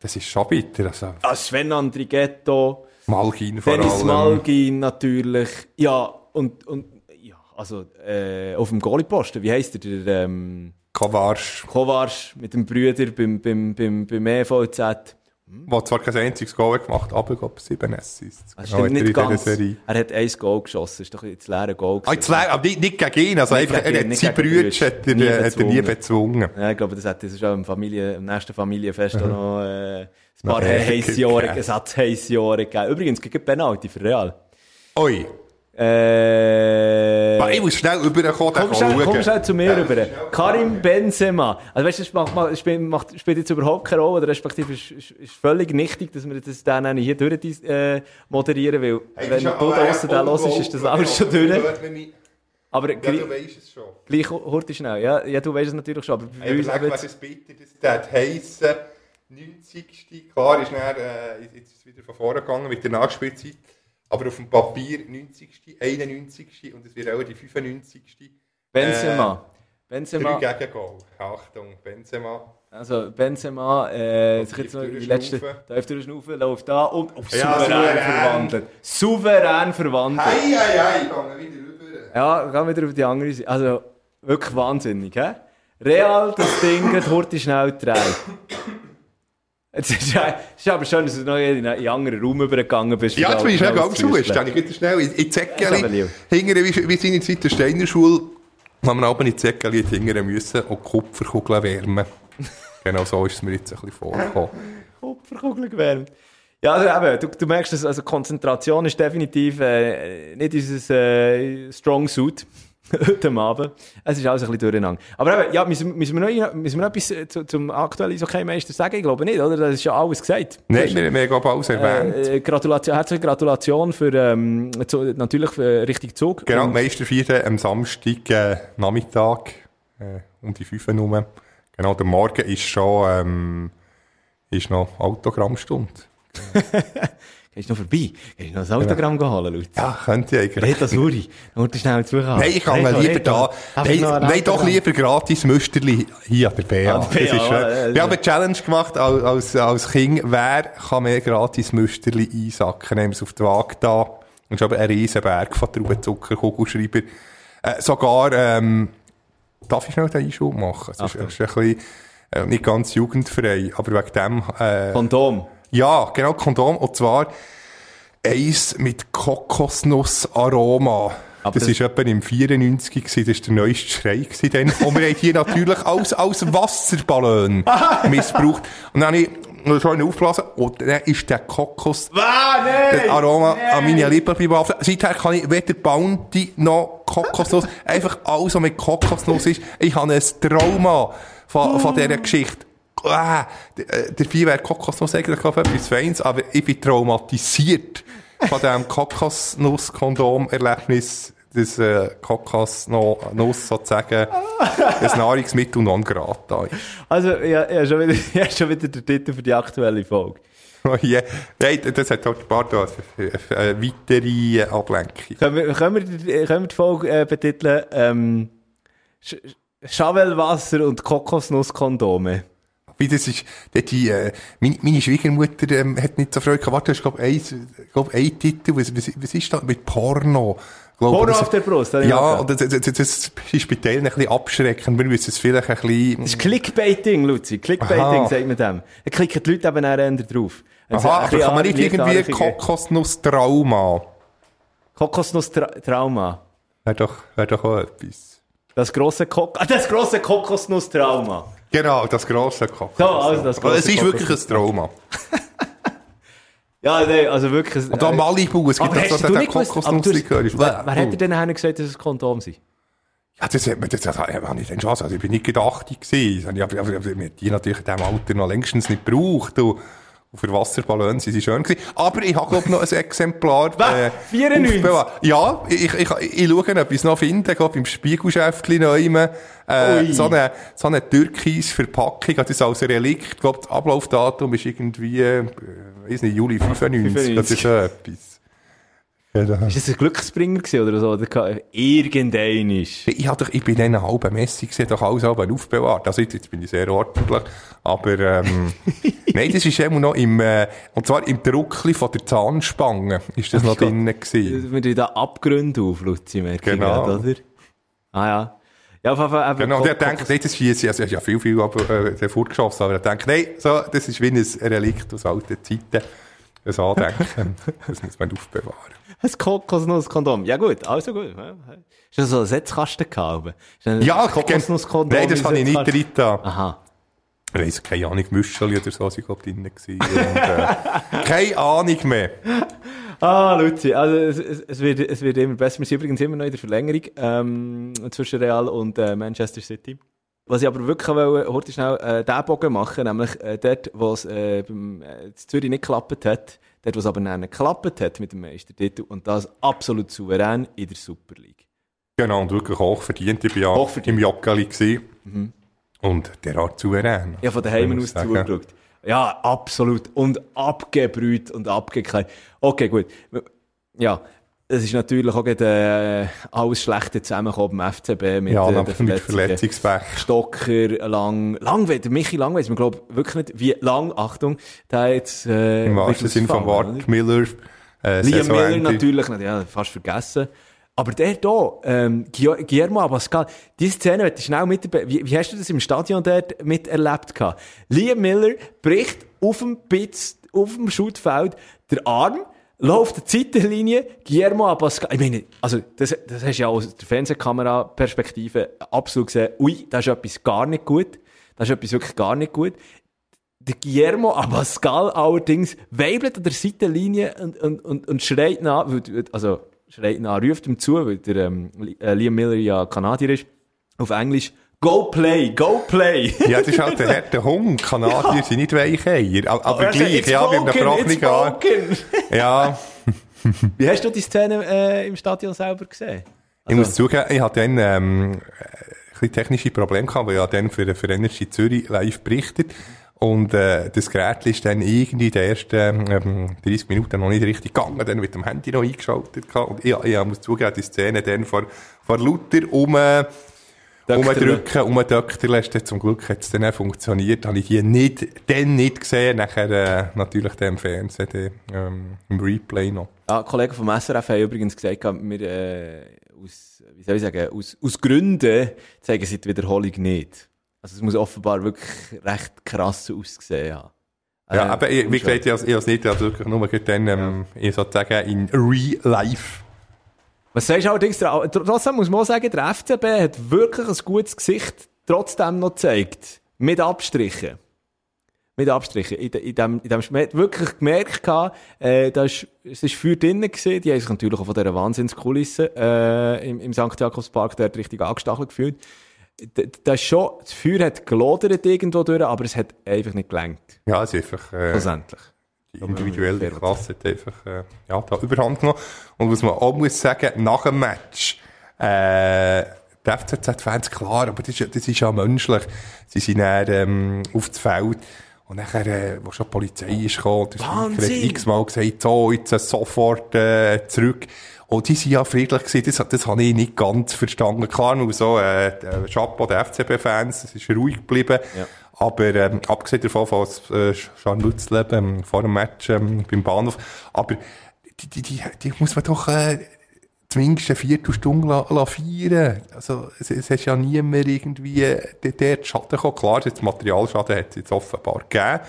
Das ist schon bitter. Also. Ah, Sven Andrighetto. Malgin vor Dennis allem. Malgin natürlich. Ja, und, und ja, also äh, auf dem Goalie-Posten, wie heisst der? der ähm, Kovarsch. Kovarsch mit dem Brüder beim, beim, beim, beim EVZ. Hm? Der zwar kein einziges Goal gemacht aber glaube sieben Assists. Das genau, nicht ganz. Er hat ein Goal geschossen, das ist doch jetzt leere Goal Ah, jetzt leer, aber nicht, nicht gegen ihn, also einfach, er hat seine Brüder hat er, nie, hat er nie bezwungen. Ja, ich glaube, das hat das ist auch im, Familie, im nächsten Familienfest auch noch äh, ein paar heiße Jahre, ein Satz heiße Jahre gegeben. Übrigens, gegen Penalty für Real. Oi. Äh, ich muss schnell rüberkommen, komm schnell, komm schnell zu mir ja, rüber. Karim Benzema. Also weißt du, das macht, macht, spielt, macht, spielt jetzt überhaupt keine Rolle, oder respektive ist, ist, ist völlig nichtig, dass wir das dann hier durch äh, moderieren, weil hey, wenn du da draussen den hörst, ist das alles schon durch. Aber ja, du weißt es schon. Gleich hurtig schnell. Ja, ja, du weißt es natürlich schon. Aber hey, überleg, was es bitte, das heissen 90. Klar ist dann, äh, jetzt ist es wieder von vorne gegangen mit der Nachspielzeit. Aber auf dem Papier 90. 91. und es wird auch die 95. Benzema. Äh, Benzema. Drei Gegengol. Achtung, Benzema. Also Benzema, äh, sich jetzt noch die letzte, darf durchschnaufen, läuft da und auf ja, souverän, souverän, verwandelt. Souverän verwandelt. Hei, hei, hei, gehen wir wieder rüber. Ja, gehen wir wieder auf die andere Seite. Also, wirklich wahnsinnig, hä? Real, das Ding, hat heute schnell drei. Es ist, ist aber schön, dass du noch in einen anderen Raum übergegangen bist. Ja, jetzt bin ich schnell ganz zu. Ich wieder schnell in, Zäckeli. Hingere, wie, wie seine Zeit der Steiner Schule, haben wir aber in Zäckeli hingere müssen und Kupferkugeln wärmen. genau so ist es mir jetzt ein bisschen vorgekommen. Kupferkugeln gewärmt. Ja, also eben, du, du merkst, dass, also Konzentration ist definitiv äh, nicht unser äh, Strong Suit. heute Abend. Es ist alles ein bisschen durcheinander. Aber eben, ja, müssen, müssen, wir noch, müssen wir noch etwas äh, zu, zum aktuellen Eishockey-Meister sagen? Ich glaube nicht, oder? Das ist ja alles gesagt. Nein, wir, wir haben alles erwähnt. Äh, Gratulation, herzliche Gratulation für, ähm, zu, natürlich für richtig Zug. Genau, Meisterfeier am Samstag äh, Nachmittag äh, um die 5 Uhr. Genau, der Morgen ist schon ähm, ist noch Autogrammstunde. Gehst du noch vorbei? Gehst du noch ein Autogramm genau. holen, Lutz? Ja, könnte ich eigentlich. Rita Suri, nur schnell zuhören. Nein, ich kann lieber da. Nein, nein doch lieber gratis Müsterli hier an der BA. Ah, das ist schön. Wir haben eine Challenge gemacht als, als, als Kind. Wer kann mehr gratis Müsterli einsacken? Nehmen wir es auf die Waage da. Und schon ein riesen Berg von Traubenzuckerkugelschreiber. Äh, sogar, ähm, darf ich schnell den Einschub machen? Es ist, ist, ein bisschen, äh, nicht ganz jugendfrei, aber wegen dem, äh, Kondom. Ja, genau, Kondom. Und zwar eins mit Kokosnussaroma. Aber das, war etwa im 94 gewesen, das war der neueste Schrei gewesen dann. Und wir haben hier natürlich als, als Wasserballon missbraucht. Und dann habe ich schön aufblasen und dann ist der Kokos, Ah, der Aroma nein. an meine Lippen bleiben. Seither kann ich weder Bounty noch Kokosnuss, einfach alles, was mit Kokosnuss ist. Ich habe ein Trauma von, von dieser Geschichte. Ah, äh, dabei wäre Kokosnuss eigentlich auf etwas Feins, aber ich bin traumatisiert von diesem Kokosnuss-Kondom-Erlebnis, das äh, Kokosnuss sozusagen ein Nahrungsmittel non grata ist. Also, ja, ja, schon wieder, ja, schon wieder der Titel für die aktuelle Folge. Oh je. Nein, das hat halt ein paar da, eine weitere Ablenkung. Können wir, können wir, die- können wir die Folge äh, betiteln? Ähm, Sch Schavelwasser und Kokosnusskondome. Wie das ist, dort die, äh, meine, meine Schwiegermutter ähm, hat nicht so Freude gehabt. Warte, du hast, glaub, ein, glaub, ein Titel, was, was, was ist das? Mit Porno. Glaub, Porno das- auf der Brust, ich Ja, und das, das, das, das ist bei Teilen ein bisschen abschreckend. Wir müssen es vielleicht ein bisschen... Das ist Clickbaiting, Luzi. Clickbaiting, Aha. sagt man dem. Da klicken die Leute eben eher drauf. Also, Aha, aber kann man nicht irgendwie Kokosnuss-Trauma? Kokosnuss-Trauma. Wäre doch, wär doch auch etwas. Das grosse Kok das grosse Kokosnuss-Trauma. Genau, das grosse Kokosnuss. So, also das grosse es ist wirklich ein Trauma. Ja, nein, also wirklich. Und da äh, Malibu, es gibt auch so den Kokosnusslikör. ist- Wer, wer dir denn nachher gesagt, dass es Kondom sind? Ja, das hat man, das, das, das habe ich dann schon, also ich bin nicht gedacht gewesen. Das habe ich, aber, aber, aber, die natürlich in diesem Alter noch längstens nicht gebraucht. Und für Wasserballons sind sie schön gewesen. Aber ich habe, glaube noch ein Exemplar, äh, Was? 94? aufbewahrt. Ja, ich, ich, ich, ich schaue, ob ich es noch finde, glaube im Spiegelschäftchen noch immer, äh, Ui. so eine, so eine türkis Verpackung, das ist als Relikt, ich glaube, das Ablaufdatum ist irgendwie, äh, weiß nicht, Juli 95, das ist so etwas. Genau. Ist das ein Glücksbringer oder so? Oder irgendein ist. Ich, doch, ich bin in einer halben Messe gesehen, doch alles halb aufbewahrt. Also jetzt, jetzt bin ich sehr ordentlich. Aber, ähm, nein, das ist immer noch im, äh, und zwar im Druckli von der Zahnspange ist das noch Gott. drinnen gewesen. Wir tun da Abgründe auf, Luzi, merke ich Genau. gerade, oder? Ah ja. Ja, auf jeden Genau, er Ko- denkt, nein, das schieße ich, also, hat ja viel, viel, aber, äh, der fortgeschossen, aber er denkt, nein, so, das ist wie ein Relikt aus alten Zeiten. Das Andenken, das muss man aufbewahren. Ein Kokosnusskondom. Ja gut, also gut. Ist das so ein Setzkasten gehabt? Ein Ja, Kokosnusskondom. nein, das habe ich nicht drin da. Aha. Ich weiss, keine Ahnung, Müscheli oder so, sind glaube drin gewesen. Und, äh, keine Ahnung mehr. Ah, Luzi, also es, es, es, wird, es wird immer besser. Wir sind übrigens immer noch in der Verlängerung ähm, zwischen Real und äh, Manchester City. Was ich aber wirklich wollte, heute schnell äh, den Bogen machen, nämlich äh, dort, wo es äh, beim äh, in Zürich nicht geklappt hat, dort, wo es aber dann geklappt hat mit dem Meistertitel und das absolut souverän in der Super League. Genau, und wirklich hochverdient. Ich war Hochverdient. im Joggeli gewesen. Und der Art souverän. Ja, von daheim aus zugeschaut. Ja, absolut. Und abgebrüht und abgekleidet. Okay, gut. Ja, es ist natürlich auch gerade, äh, alles Schlechte zusammengekommen beim FCB mit, Ja, äh, mit. Stocker, lang, lang, der Michi lang weiss man, glaub wirklich nicht, wie lang, Achtung, der jetzt, äh, Im wahrsten wird Sinne Wort. oder? Miller. Äh, Liam Miller natürlich, nicht, ja, fast vergessen. Aber der hier, ähm, Guillermo Abascal, diese Szene, ich schnell mit, wie, wie hast du das im Stadion dort miterlebt gehabt? Liam Miller bricht auf dem Pitz, auf dem Schuttfeld der Arm, läuft die Seitenlinie, Guillermo Abascal, ich meine, also, das, das hast du ja aus der Fernsehkamera-Perspektive absolut gesehen, ui, da ist etwas gar nicht gut, da ist etwas wirklich gar nicht gut. Der Guillermo Abascal allerdings weibelt an der Seitenlinie und, und, und, und schreit nach, also schreit nach, ruft ihm zu, weil der ähm, äh, Liam Miller ja Kanadier ist, auf Englisch, Go play, go play! Ja, das ist halt der harte Hund. Kanadier sind nicht Weicheier. Aber, aber Er sagt, gleich, "It's ja, broken, it's gebrochenen Arm. broken." Ja, Wie hast du die Szene äh, im Stadion selber gesehen? ich muss zugeben, ich hatte dann, ähm, ein bisschen technische Probleme gehabt, weil ich dann für, für Energy Zürich live berichtet. Und, äh, das Gerät ist dann irgendwie in den ersten, ähm, 30 Minuten noch nicht richtig gegangen, dann mit dem Handy noch eingeschaltet gehabt. Und ich, ich muss zugeben, die Szene dann vor, vor lauter um, umdrücken, umdrücken lässt, zum Glück hat es dann auch funktioniert, habe ich die nicht, dann nicht gesehen, nachher, äh, natürlich dann im Fernsehen, dann, ähm, im Replay noch. Ja, Kollegen vom SRF haben übrigens gesagt, wir, äh, aus, wie soll ich sagen, aus, aus Gründen zeigen sie die Wiederholung nicht. Also es muss offenbar wirklich recht krass aussehen haben. Ja, Äh, aber ich, wie gesagt, ich habe es nicht, also wirklich nur dann, ähm, ich sozusagen in real life. Was sagst du allerdings, trotzdem muss man auch sagen, der FCB hat wirklich ein gutes Gesicht trotzdem noch gezeigt. Mit Abstrichen. Mit Abstrichen. In, in dem, in dem, man hat wirklich gemerkt, äh, da ist, es ist Feuer drinnen gewesen. Die haben sich natürlich auch von dieser Wahnsinnskulisse, äh, im, im St. Jakobspark dort richtig angestachelt gefühlt. Das, ist schon, das Feuer hat gelodert irgendwo durch, aber es hat einfach nicht gelenkt. Ja, es ist einfach, äh, Schlussendlich. Die individuelle Klasse hat einfach, äh, ja, da Überhand genommen. Und was man auch muss sagen, nach dem Match, äh, die FCZ-Fans, klar, aber das ist, das ist ja menschlich. Sie sind dann, ähm, auf das Feld. Und nachher, äh, wo schon die Polizei ist gekommen, hat x-mal gesagt, so, jetzt sofort, äh, zurück. Und die sind ja friedlich gewesen, das, das habe ich nicht ganz verstanden. Klar, nur so, äh, der Chapeau der FCB-Fans, es ist ruhig geblieben. Ja. Aber, ähm, abgesehen davon, von äh, Scharmützeln, ähm, vor dem Match, ähm, beim Bahnhof. Aber, die, die, die, die muss man doch, äh, zumindest eine Viertelstunde la, la feiern. Also, es, es ist ja niemand irgendwie, der, der Schaden gekommen. Klar, das Materialschaden hat es jetzt offenbar gegeben,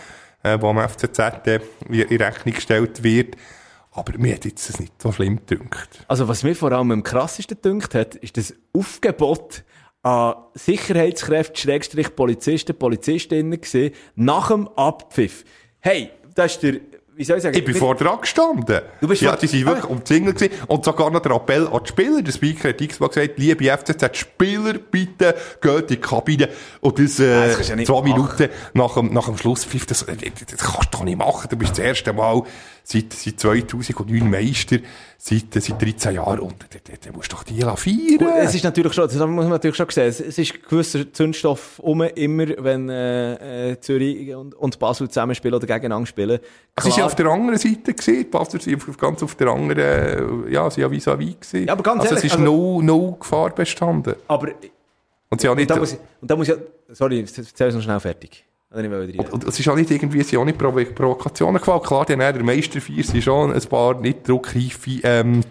äh, wo am FCZ äh, in Rechnung gestellt wird. Aber mir hat jetzt nicht so schlimm gedünkt. Also, was mir vor allem am krassesten gedünkt hat, ist das Aufgebot an Sicherheitskräfte, Schrägstrich Polizisten, Polizistinnen gesehen, nach dem Abpfiff. Hey, das ist der wie soll ich sagen? Ich bin vor dran gestanden. Du bist ja, die sind wirklich umzingelt gewesen. Und sogar noch der Appell an die Spieler. Der Speaker hat x-mal gesagt, liebe FCZ, Spieler, bitte, geht in die Kabine. Und das, äh, das ja zwei Minuten nach dem, nach dem Schlusspfiff, das, das, das kannst du doch nicht machen. Du bist das erste Mal seit, seit 2009 Meister, seit, seit 13 Jahren. Und dann musst du doch die feiern. Es ist natürlich schon, das muss man natürlich schon sehen, es ist gewisser Zündstoff um, immer, wenn, äh, äh, Zürich und, und Basel zusammenspielen oder gegeneinander spielen. Es ist ja auf der anderen Seite gesehen, Basel auf, ganz auf der anderen, ja, sie ja vis-à-vis gesehen. Ja, aber ganz also ehrlich, es ist also, no, no Gefahr bestanden. Aber, und sie auch nicht, und da muss ich, und da muss ich, sorry, es noch schnell fertig. Und, und es ist auch nicht irgendwie, sind auch nicht Provo Provokationen gefallen. Klar, die der Meisterfeier sind schon ein paar nicht druckreife, ähm,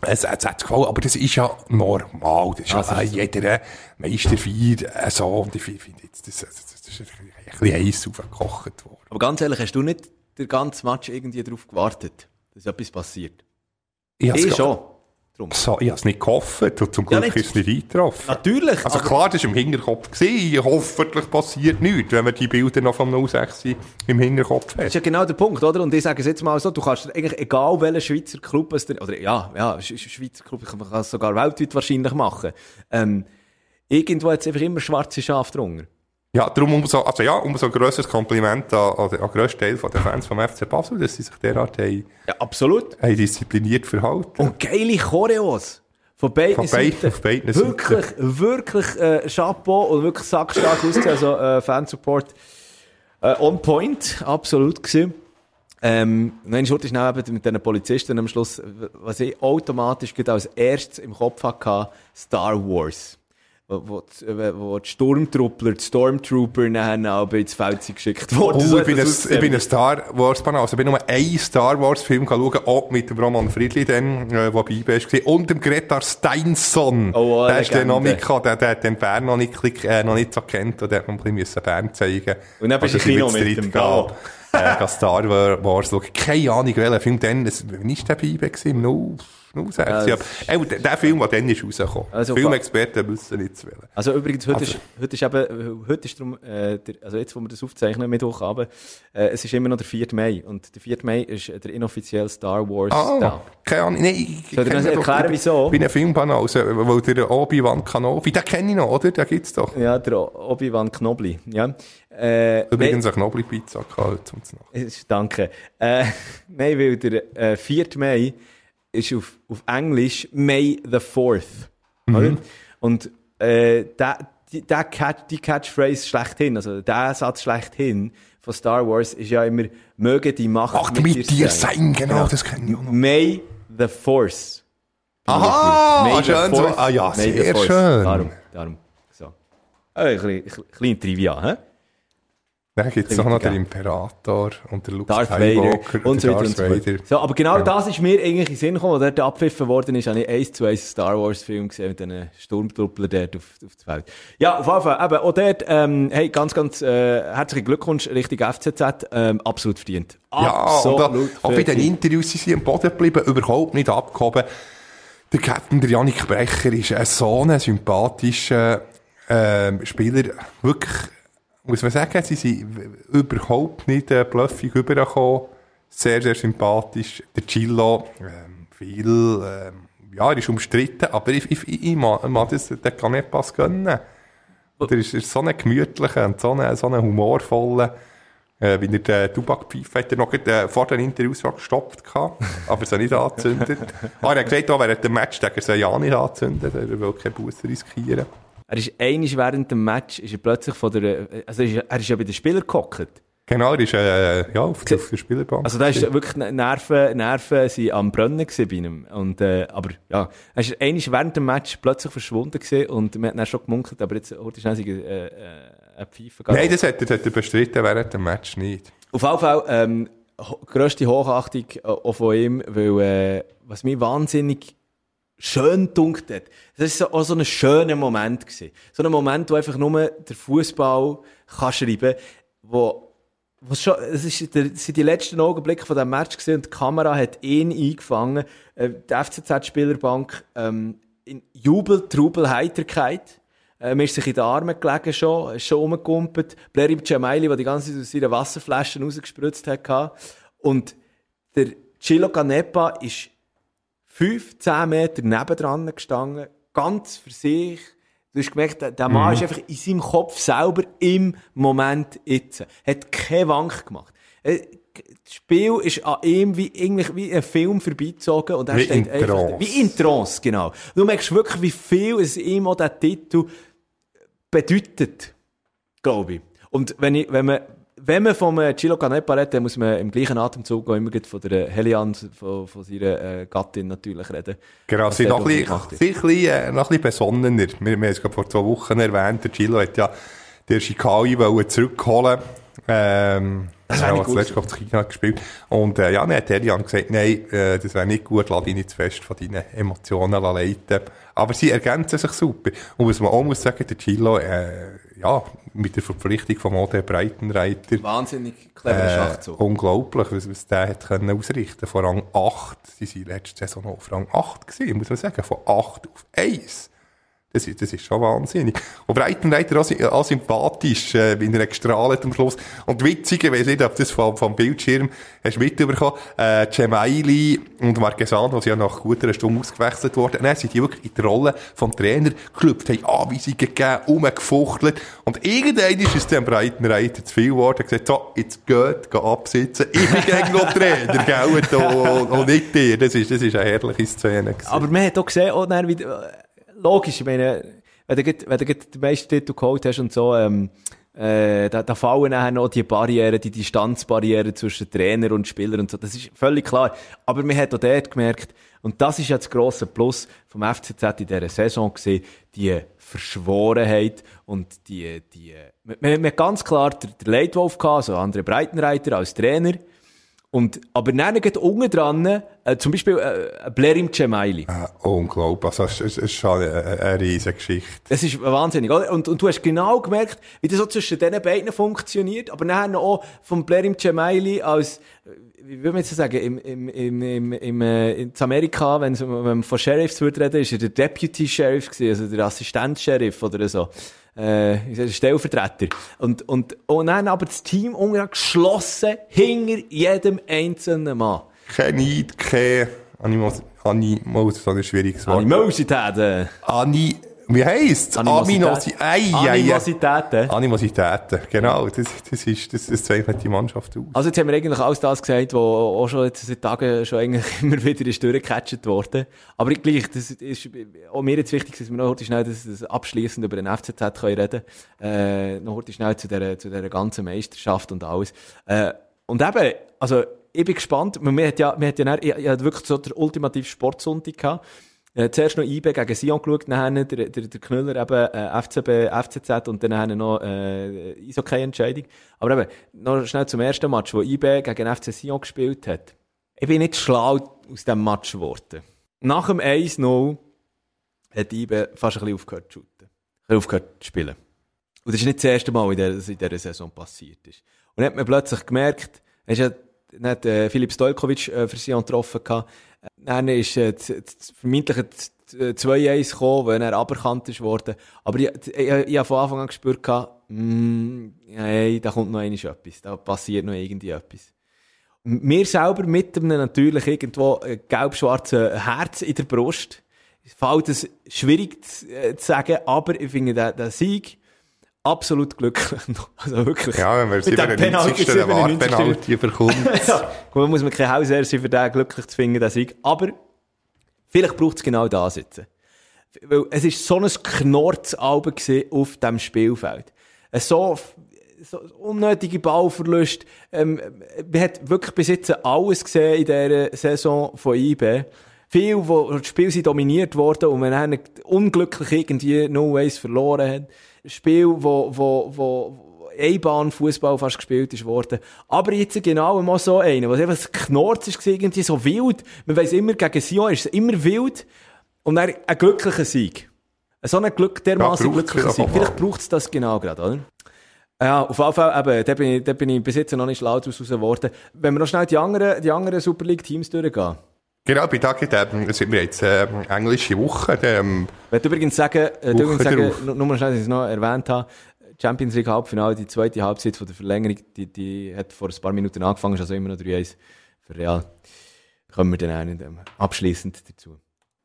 es, es hat gefallen, aber das ist ja normal. Das ist also, ja jeder Meisterfeier äh, so. Und ich finde jetzt, das, das, das ist ein bisschen heiß aufgekocht worden. Aber ganz ehrlich, hast du nicht den ganzen Match irgendwie darauf gewartet, dass etwas passiert? Ich, ich schon. Drum. So, ich habe es nicht gehofft und zum Glück ja, ist es nicht eingetroffen. Natürlich. Also klar, das war im Hinterkopf. Gewesen. Hoffentlich passiert nichts, wenn man die Bilder noch vom 06 im Hinterkopf hat. Das ist ja genau der Punkt, oder? Und ich sage es jetzt mal so, du kannst eigentlich, egal welchen Schweizer Club es dir, oder ja, ja, Schweizer Club, man kann es sogar weltweit wahrscheinlich machen, ähm, irgendwo hat es einfach immer schwarze Schafe drunter. Ja, darum umso, also ja, umso grösseres Kompliment an, an, den grössten Teil der Fans vom FC Basel, dass sie sich derart haben, ja, absolut. haben diszipliniert verhalten. Und geile Choreos. Von beiden von Seiten. Beid, beiden wirklich, Seiten. wirklich, äh, Chapeau und wirklich sackstark ausgesehen. Also, äh, Fansupport, äh, on point, absolut gewesen. Ähm, dann ist eben mit den Polizisten am Schluss, was ich automatisch als erstes im Kopf hatte, Star Wars wo, wo die Sturmtruppler, die Stormtrooper nachher auch ins Feld geschickt wurden. Oh, ich, bin ein, ich bin ein Star Wars Fan, also ich bin nur einen Star Wars Film schauen, auch mit dem Roman Friedli dann, äh, wo bei war, und dem Greta Steinson. Oh, oh, der ist der noch nicht, der, der hat den Bern noch nicht, äh, noch nicht so kennt, und der hat noch ein bisschen Bern zeigen Und dann bist du Kino mit dem Ball. äh, Star Wars schauen. Keine Ahnung, welcher Film denn, wann war der bei gewesen? No. 06. Ja, ja. Äh, der Film, der dann ist rausgekommen. Also, Filmexperten müssen nicht zu wählen. Also übrigens, heute, also, ist, heute ist eben, heute ist darum, äh, der, also jetzt, wo wir das aufzeichnen, Mittwochabend, äh, es ist immer noch der 4. Mai. Und der 4. Mai ist der inoffizielle Star Wars ah, Tag. Keine Ahnung, nein, ich Soll ich dir erklären, wieso? Ich bin ein Filmbanause, weil der Obi-Wan Kenobi, den kenne ich noch, oder? Den gibt's doch. Ja, der Obi-Wan Knobli, ja. Äh, Übrigens eine Knobli-Pizza gehabt zum Danke. Äh, nein, weil der äh, 4. Mai ist auf, auf Englisch May the 4th. Mhm. Und äh, der, die, der Catch, die Catchphrase schlechthin, also der Satz schlechthin von Star Wars ist ja immer, möge die Macht Macht mit, mit dir sein. sein. Genau, genau, das kenne ich auch noch. May the Force. Aha, May schön so. Ah ja, May sehr schön. Darum, darum. So. Ein kleiner Trivia, hä? Dann gibt es auch noch den Imperator und der Luke Darth Skywalker und, so weiter und so weiter. So, aber genau ja. das ist mir eigentlich in den Sinn gekommen, als dort abgepfiffen worden ist, habe ich eins zu eins Star Wars Film gesehen mit diesen Sturmtrupplern dort auf, auf der Welt. Ja, auf jeden Fall, eben, auch dort, ähm, hey, ganz, ganz, äh, herzlichen Glückwunsch, richtig FCZ, ähm, absolut verdient. Absolut ja, und auch, auch bei den Interviews sind sie am Boden geblieben, überhaupt nicht abgehoben. Der Captain, der Janik Brecher, ist ein so ein sympathischer, ähm, Spieler, wirklich, muss man sagen, sie sind überhaupt nicht äh, bluffig rübergekommen. Sehr, sehr sympathisch. Der Chilo, ähm, viel, ähm, ja, er ist umstritten, aber ich, ich, ich, ich mag, mag das, nicht pass gönnen. Er ist, ist so ein gemütlicher und so ein, so ein humorvoller, äh, wie er den Tubakpfeife hat er noch äh, vor den Interviews gestopft gehabt, aber es nicht angezündet. ah, er hat gesagt, auch während dem Match, er soll ja nicht anzünden, er will keine Busse riskieren. Er ist einig während dem Match, ist er plötzlich von der, also ist, er ist ja bei den Spielern gehockt. Genau, er ist äh, ja, auf, auf der Spielerbank. Also da ist wirklich Nerven, Nerven sind am Brennen bei ihm. Und, äh, aber ja, er ist einig während dem Match plötzlich verschwunden gewesen und man hat dann schon gemunkelt, aber jetzt heute schnell äh, äh, eine Pfeife Nein, das hat, das hat er bestritten während dem Match nicht. Auf jeden Fall, ähm, grösste Hochachtung auch von ihm, weil, äh, was mich wahnsinnig schön dunkt hat. Das war auch so ein schöner Moment gewesen. So ein Moment, wo einfach nur der Fußball kann schreiben, wo was schon, es ist, das sind die letzten Augenblicke von diesem Match gesehen und die Kamera hat ihn eingefangen. Äh, die FCZ-Spielerbank ähm, in Jubel, Trubel, Heiterkeit. Äh, ist sich in den Armen gelegen schon, ist schon rumgekumpelt. Blerim Cemaili, der die ganze Zeit aus seinen Wasserflaschen rausgespritzt hat. Und der Chilo Canepa ist 15 Meter nebendran gestanden, ganz für sich, Du hast gemerkt, der Mann mhm. ist einfach in seinem Kopf selber im Moment jetzt. Hat keine Wank gemacht. Äh, das Spiel ist an ihm wie, irgendwie wie ein Film vorbeizogen und er wie steht einfach, Trance. wie in Trance, genau. Du merkst wirklich, wie viel es ihm auch der Titel bedeutet. Glaube ich. Und wenn ich, wenn man, wenn man vom äh, Chilo Canepa redet, dann muss man im gleichen Atemzug auch immer von der Helian, von, von seiner äh, Gattin natürlich reden. Genau, sie noch ein bisschen, äh, noch ein bisschen besonnener. Wir, wir haben es gerade vor zwei Wochen erwähnt, der Chilo hat ja der Shikawi zurückholen ähm, das ja, gut. letztes auf China gespielt. Und, äh, ja, dann hat Elian gesagt, nein, äh, das wäre nicht gut, lass dich nicht zu fest von deinen Emotionen leiten. Aber sie ergänzen sich super. Und was man auch muss sagen, der Chilo, äh, ja, mit der Verpflichtung von Ode Breitenreiter. Wahnsinnig cleverer äh, Schachzug. Unglaublich, was, was der hat können ausrichten. Von Rang 8, sie sind letzte Saison auf Rang 8 gewesen, muss man sagen, von 8 auf 1. Das ist, das ist schon wahnsinnig. Und Breitenreiter auch, auch sympathisch, äh, wie er gestrahlt am Schluss. Und witzig, ich weiß nicht, ob das vom, vom Bildschirm hast mitbekommen, äh, Cemaili und Marquesano, die ja nach guter Stunde ausgewechselt wurden, dann sind die wirklich in die Rolle vom Trainer geklüpft, haben Anweisungen gegeben, umgefuchtelt. Und irgendwann ist es dem Breitenreiter zu viel geworden, gesagt, so, jetzt geht, geht absitzen. Ich bin gegen noch Trainer, gell, und, und nicht dir. Das ist, das ist eine herrliche Szene. Gewesen. Aber man hat auch gesehen, auch dann wieder, logisch, ich meine, wenn du, wenn du den meisten Titel geholt hast und so, ähm, äh, da, da fallen nachher noch die Barrieren, die Distanzbarrieren zwischen Trainer und Spieler und so. Das ist völlig klar. Aber man hat auch dort gemerkt, und das ist ja das grosse Plus vom FCZ in dieser Saison gesehen, die Verschworenheit und die, die, man, man hat ganz klar den, Leitwolf gehabt, also André Breitenreiter als Trainer, und, aber dann geht unten dran, äh, zum Beispiel äh, Blerim Cemaili. Äh, unglaublich, also, es, es ist schon eine, eine riesige Geschichte. Es ist wahnsinnig, oder? Und, und du hast genau gemerkt, wie das so zwischen diesen beiden funktioniert, aber dann auch von Blerim Cemaili als, wie würde man jetzt sagen, im, im, im, im, im, äh, in Amerika, wenn, man von Sheriffs würde reden, ist er der Deputy Sheriff gewesen, also der Assistent Sheriff oder so äh, Stellvertreter. Und, und, und dann aber das Team unten geschlossen hinter jedem einzelnen Mann. Kein Neid, kein Animos Animos, so ein schwieriges Wort. Animositäten. Ani wie heisst Animosität. Animositäten. Animositäten, genau. Das, das, ist, das, das zeichnet die Mannschaft aus. Also jetzt haben wir eigentlich alles das gesagt, was auch schon jetzt seit Tagen schon eigentlich immer wieder ist durchgecatcht worden. Aber gleich, das ist auch mir jetzt wichtig, dass wir noch heute schnell das, das abschließend über den FCZ können reden äh, Noch heute schnell zu dieser, zu dieser ganzen Meisterschaft und alles. Äh, und eben, also ich bin gespannt. Man hat ja, man hat ja, ich, ich hatte wirklich so den ultimativen Sportsonntag gehabt. Äh, zuerst noch IB gegen Sion geschaut, dann der, der, der Knüller eben äh, FCB, FCZ und dann noch äh, Eishockey-Entscheidung. Aber eben, noch schnell zum ersten Match, wo IB gegen FC Sion gespielt hat. Ich bin nicht schlau aus diesem Match geworden. Nach dem 1-0 hat IB fast ein bisschen aufgehört zu shooten. Ein bisschen aufgehört zu spielen. Und das ist nicht das erste Mal, dass in dieser Saison passiert ist. Und dann hat man plötzlich gemerkt, es hat, hat äh, Filip Stojkovic äh, für Sion getroffen gehabt, dann ist äh, vermeintlich 2-1 gekommen, wenn er aberkannt worden. Aber ich, ich, ich, ich habe von Anfang an gespürt, mm, hey, da kommt noch etwas, da passiert noch irgendwie etwas. Mir selber mit einem natürlich irgendwo gelb-schwarzen Herz in der Brust, fällt es schwierig zu, äh, zu sagen, aber ich finde den, den Sieg absolut glücklich. Also wirklich. Ja, wenn man 97. den Wahrpenalty bekommt. ja, man muss man kein Hausherr sein, für den glücklich zu finden, den Sieg. Aber vielleicht braucht es genau das jetzt. Weil es war so ein Knorz-Alben auf diesem Spielfeld. So, so unnötige Ballverlust. Ähm, man hat wirklich bis jetzt alles gesehen in dieser Saison von IB. Viel, wo das Spiel sind dominiert worden und man dann unglücklich irgendwie No Ways verloren hat. Spiel, wo, wo, wo, Einbahn-Fußball fast gespielt ist worden. Aber jetzt genau mal so einer, was einfach Knorz ist, irgendwie so wild. Man weiss immer, gegen Sion ist es immer wild. Und dann ein glücklicher Sieg. So ein Glück, dermaßen ja, glücklicher Sieg. Vielleicht braucht es das genau gerade, oder? Ja, auf jeden Fall, eben, da bin ich, da bin ich bis jetzt noch nicht laut daraus geworden. Wenn wir noch schnell die anderen, die anderen Super League-Teams durchgehen. Genau, bei Tag ähm, sind wir jetzt ähm, englische Woche. Ähm, ich übrigens sagen, äh, übrigens sagen nur mal schnell, dass ich es noch erwähnt habe, Champions League Halbfinale, die zweite Halbzeit von der Verlängerung, die, die hat vor ein paar Minuten angefangen, ist also immer noch 3-1 für Real. Kommen wir dann auch abschließend dazu.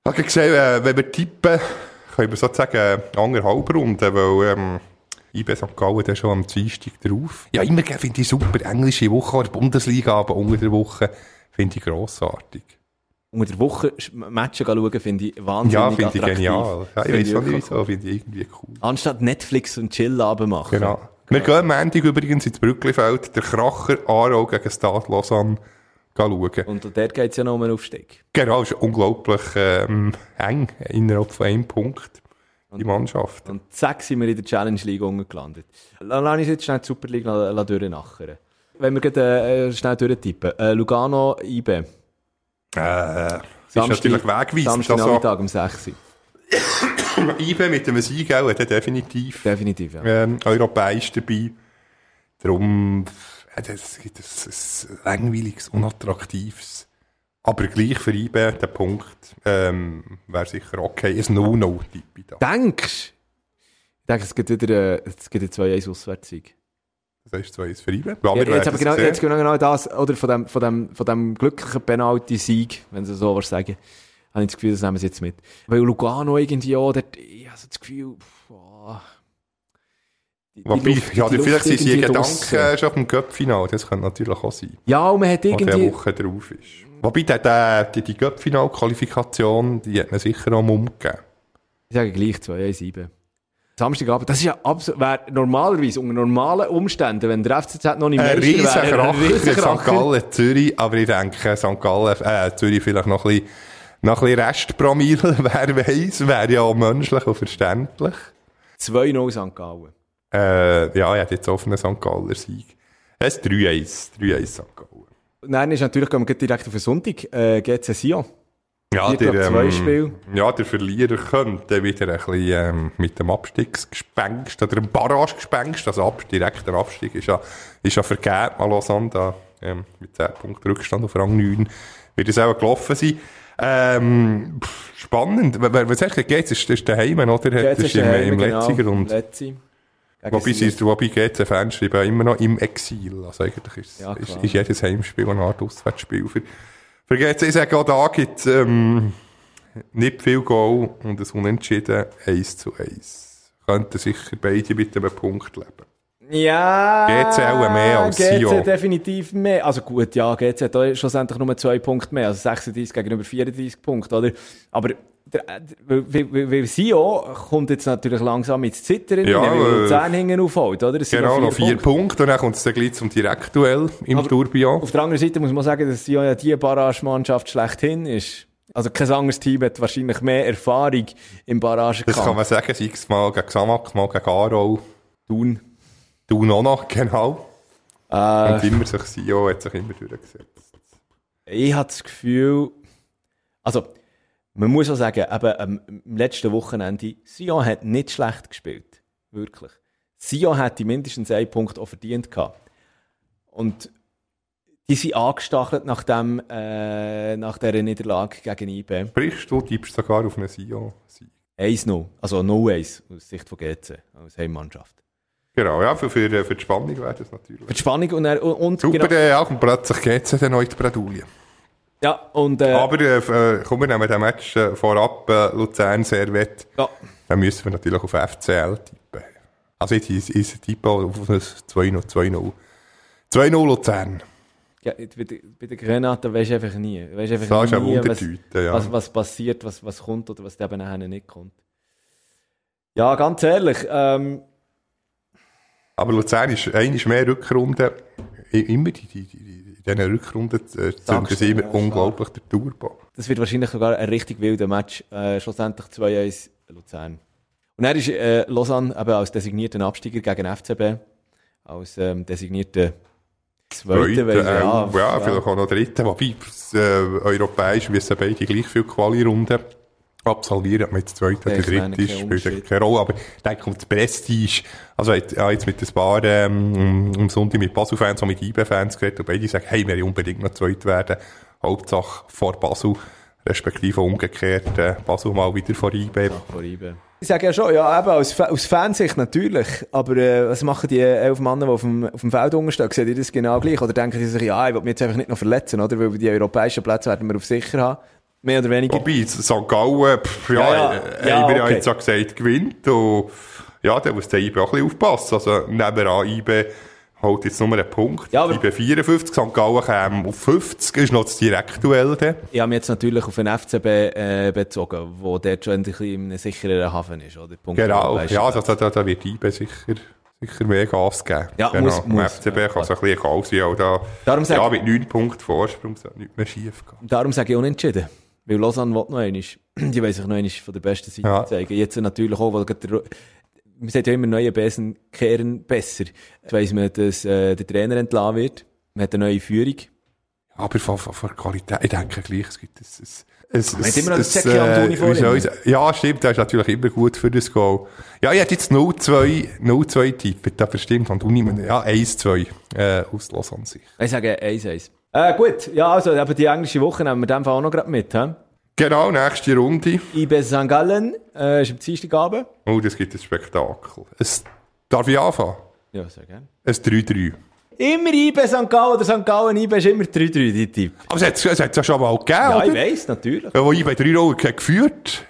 Ich habe gesehen, äh, wenn wir tippen, können wir sozusagen äh, anderthalb Runden, weil ähm, IB St. Gallen dann schon am Dienstag drauf. Ja, immer finde ich super. Englische Woche oder Bundesliga, aber unter der Woche finde ich grossartig. Unter der Woche Matches schauen, finde ich wahnsinnig Ja, finde ich genial. Ja, ich weiß auch nicht wieso, finde ich irgendwie cool. Anstatt Netflix und Chill-Abend machen. Genau. Wir gehen am Montag übrigens ins Brücklifeld, der Kracher Aarau gegen Stade Lausanne schauen. Und dort geht es ja noch um einen Aufstieg. Genau, ist unglaublich ähm, eng innerhalb von einem Punkt. Die Mannschaft. Und zack sind wir in der Challenge League gelandet. Lass uns jetzt schnell die Super League durchnachern. Wenn wir gerade äh, schnell durchtippen. Äh, Lugano, IB. Äh, das ist natürlich wegweisend. Also, Nachmittag um 6 Uhr. IB mit dem Sieg auch, definitiv. Definitiv, ja. Ähm, europäisch dabei. Darum das gibt ein, ein langweiliges, unattraktives. Aber gleich für IB, der Punkt, ähm, wäre sicher okay. Ein No-No-Tipp. Denkst Ich denke, es gibt wieder, es gibt wieder zwei 1 Auswärtssieg. Das heißt 2-1 für IB. Ja, jetzt, aber genau, jetzt genau, genau das, oder von dem, von dem, von dem glücklichen Penalty-Sieg, wenn Sie so was sagen, habe ich das Gefühl, das nehmen Sie jetzt mit. Weil Lugano irgendwie auch, dort, ich habe so das Gefühl, boah, die, Wobei, Luft, ja, vielleicht sind sie Gedanken äh, schon auf dem Cup-Final, das könnte natürlich auch sein. Ja, und man hat irgendwie... eine Woche drauf ist. Wobei, der, der, die, die Cup-Final-Qualifikation, die hat man sicher auch umgegeben. Ich sage gleich 2-1-7. Samstagabend, das ist ja absolut, wäre normalerweise unter normalen Umständen, wenn der FCZ noch nicht mehr ist, wäre ein Riesenkracher. St. Gallen, Zürich, aber ich denke, St. Gallen, äh, Zürich vielleicht noch ein bisschen, noch ein bisschen Restpromille, wer weiss, wäre ja auch menschlich und verständlich. 2-0 St. Gallen. Äh, ja, er hat jetzt auf einen St. Galler Sieg. Es ist 3-1, 3-1 St. Gallen. Nein, ist natürlich, gehen wir direkt auf den Sonntag, äh, GC Sion. Ja, der, ähm, ja, der Verlierer könnte wieder ein bisschen ähm, mit dem Abstiegsgespenst oder dem Barragegespenst, also Ab direkter Abstieg ist ja, ist ja vergeben, mal Lausanne da, ähm, mit 10 Punkten Rückstand auf Rang 9, wird es auch gelaufen sein. Ähm, pff, spannend, was sagst du, geht's, ist, ist daheim, oder? Das ist im, im genau, letzten Grund. Letzte. Wobei, sie, wobei GC-Fans schreiben immer noch im Exil. Also eigentlich ist, ja, ist, ist, jedes Heimspiel eine Art Auswärtsspiel. Für, GC, ich sage auch da gibt es ähm, nicht viel Goal und ein Unentschieden 1 zu 1. Könnten sicher beide mit einem Punkt leben. Ja. GC auch mehr als GC Sion. definitiv mehr. Also gut, ja, GC hat schlussendlich nur zwei Punkte mehr. Also 36 gegenüber 34 Punkte, oder? Aber weil Sio kommt jetzt natürlich langsam ins Zittern, ja, weil äh, 10 hinten aufholt, oder? Genau, noch vier Punkte. Punkte und dann kommt es dann gleich zum Direktduell im Aber Tourbillon. Auf der anderen Seite muss man sagen, dass Sio ja die Barragemannschaft schlechthin ist. Also kein anderes Team hat wahrscheinlich mehr Erfahrung im Barragekampf. Das kann man sagen, sei es mal gegen Samak, mal gegen Aarau. Thun. Thun auch noch, genau. Äh, und immer sich Sio hat sich immer durchgesetzt. Ich habe das Gefühl, also man muss auch sagen, eben, am letzten Wochenende, Sion hat nicht schlecht gespielt. Wirklich. Sion hätte mindestens einen Punkt auch verdient gehabt. Und die sind angestachelt nach, dem, äh, nach dieser Niederlage gegen IB. Sprichst du, tippst sogar auf einen Sion? 1-0. Also 0-1 aus Sicht von GC, als Heimmannschaft. Genau, ja, für, für, für die Spannung wäre das natürlich. Für die Spannung und, er, und Super, genau. äh, ja, und plötzlich geht es dann noch in die Bredouille. Ja, und... Äh, Aber äh, äh kommen wir nehmen den Match äh, vorab, äh, Luzern, Servet. Ja. Dann müssen wir natürlich auf FCL tippen. Also jetzt ist, ist tippen auf ein 2-0. 2-0 Luzern. Ja, bei, der, bei Granaten weisst du einfach nie. Weisst einfach das nie, ist was, ja. was, was passiert, was, was kommt oder was eben nachher nicht kommt. Ja, ganz ehrlich. Ähm, aber Luzern ist eigentlich mehr Rückrunden. Immer die, die, die, in diesen Rückrunden äh, zünden sie immer ja, unglaublich der Turbo. Das wird wahrscheinlich sogar ein richtig wilder Match. Äh, schlussendlich 2-1 Luzern. Und er ist äh, Lausanne eben als designierter Absteiger gegen FCB. Als ähm, designierter Zweiter. Zweite, äh, ja, ja, vielleicht auch noch Dritter. Wobei, äh, europäisch müssen beide gleich viele Quali-Runden absolvieren. Ob man jetzt Zweiter oder Dritter ist, spielt keine Rolle. Aber ich denke, um das Prestige, also ich habe jetzt mit ein paar ähm, am Sonntag mit Basel-Fans und mit IB-Fans geredet und beide sagen, hey, wir wollen unbedingt noch Zweit werden. Hauptsache vor Basel, respektive umgekehrt, äh, Basel mal wieder vor IB. Vor IB. Ich sage ja schon, ja, eben, aus, aus Fansicht natürlich. Aber äh, was machen die elf Männer, die auf dem, auf dem Feld umstehen? Sehen die das genau gleich? Oder denken die sich, ja, ich will mich jetzt einfach nicht noch verletzen, oder? Weil die europäischen Plätze werden wir auf sicher haben. Mehr oder weniger. Wobei, St. Gallen, pff, ja, ja, ja, äh, ja okay. ja jetzt auch gesagt, gewinnt. Und ja, da muss der IB auch ein bisschen aufpassen. Also, nebenan IB holt jetzt nur einen Punkt. Ja, IB 54, St. Gallen käme auf 50, ist noch das Direktduell. Ich habe mich jetzt natürlich auf den FCB äh, bezogen, wo dort schon ein bisschen in einem sichereren Hafen ist, oder? Punkt genau, ja, also, da, da wird IB sicher sicher mehr Gas geben. Ja, genau. muss, muss. FCB ja, kann so ein bisschen egal sein, da, Darum ja, mit 9 Punkten Vorsprung sollte nichts mehr schief gehen. Darum sage ich unentschieden. Weil Lausanne will noch einmal. Die wollen sich noch einmal von der besten Seite ja. zeigen. Jetzt natürlich auch, weil der, man sagt ja immer, neue Besen kehren besser. Jetzt weiss man, dass äh, der Trainer entlassen wird. Man hat eine neue Führung. Aber von, von, von Qualität, ich denke gleich, es gibt es, es, es, es, immer noch das Zeki Antoni vor Ja, stimmt, der ist natürlich immer gut für das Goal. Ja, ich hätte jetzt 0-2, 0-2 tippet, aber stimmt, Antoni, ja, 1-2, äh, aus Lausanne sich. Ich sage 1-1. Äh, gut, ja, also, aber die englische Woche nehmen wir dem Fall auch noch gerade mit, hä? Genau, nächste Runde. IB St. Gallen, äh, ist am Dienstagabend. Oh, das gibt ein Spektakel. Es, darf ich anfangen? Ja, sehr gerne. Ein 3-3. Immer IB St. Gallen oder St. Gallen IB ist immer 3-3, die Tipp. Aber es hat es hat ja schon mal gegeben, Ja, oder? ich weiss, natürlich. Ja, wo IB 3-0 geführt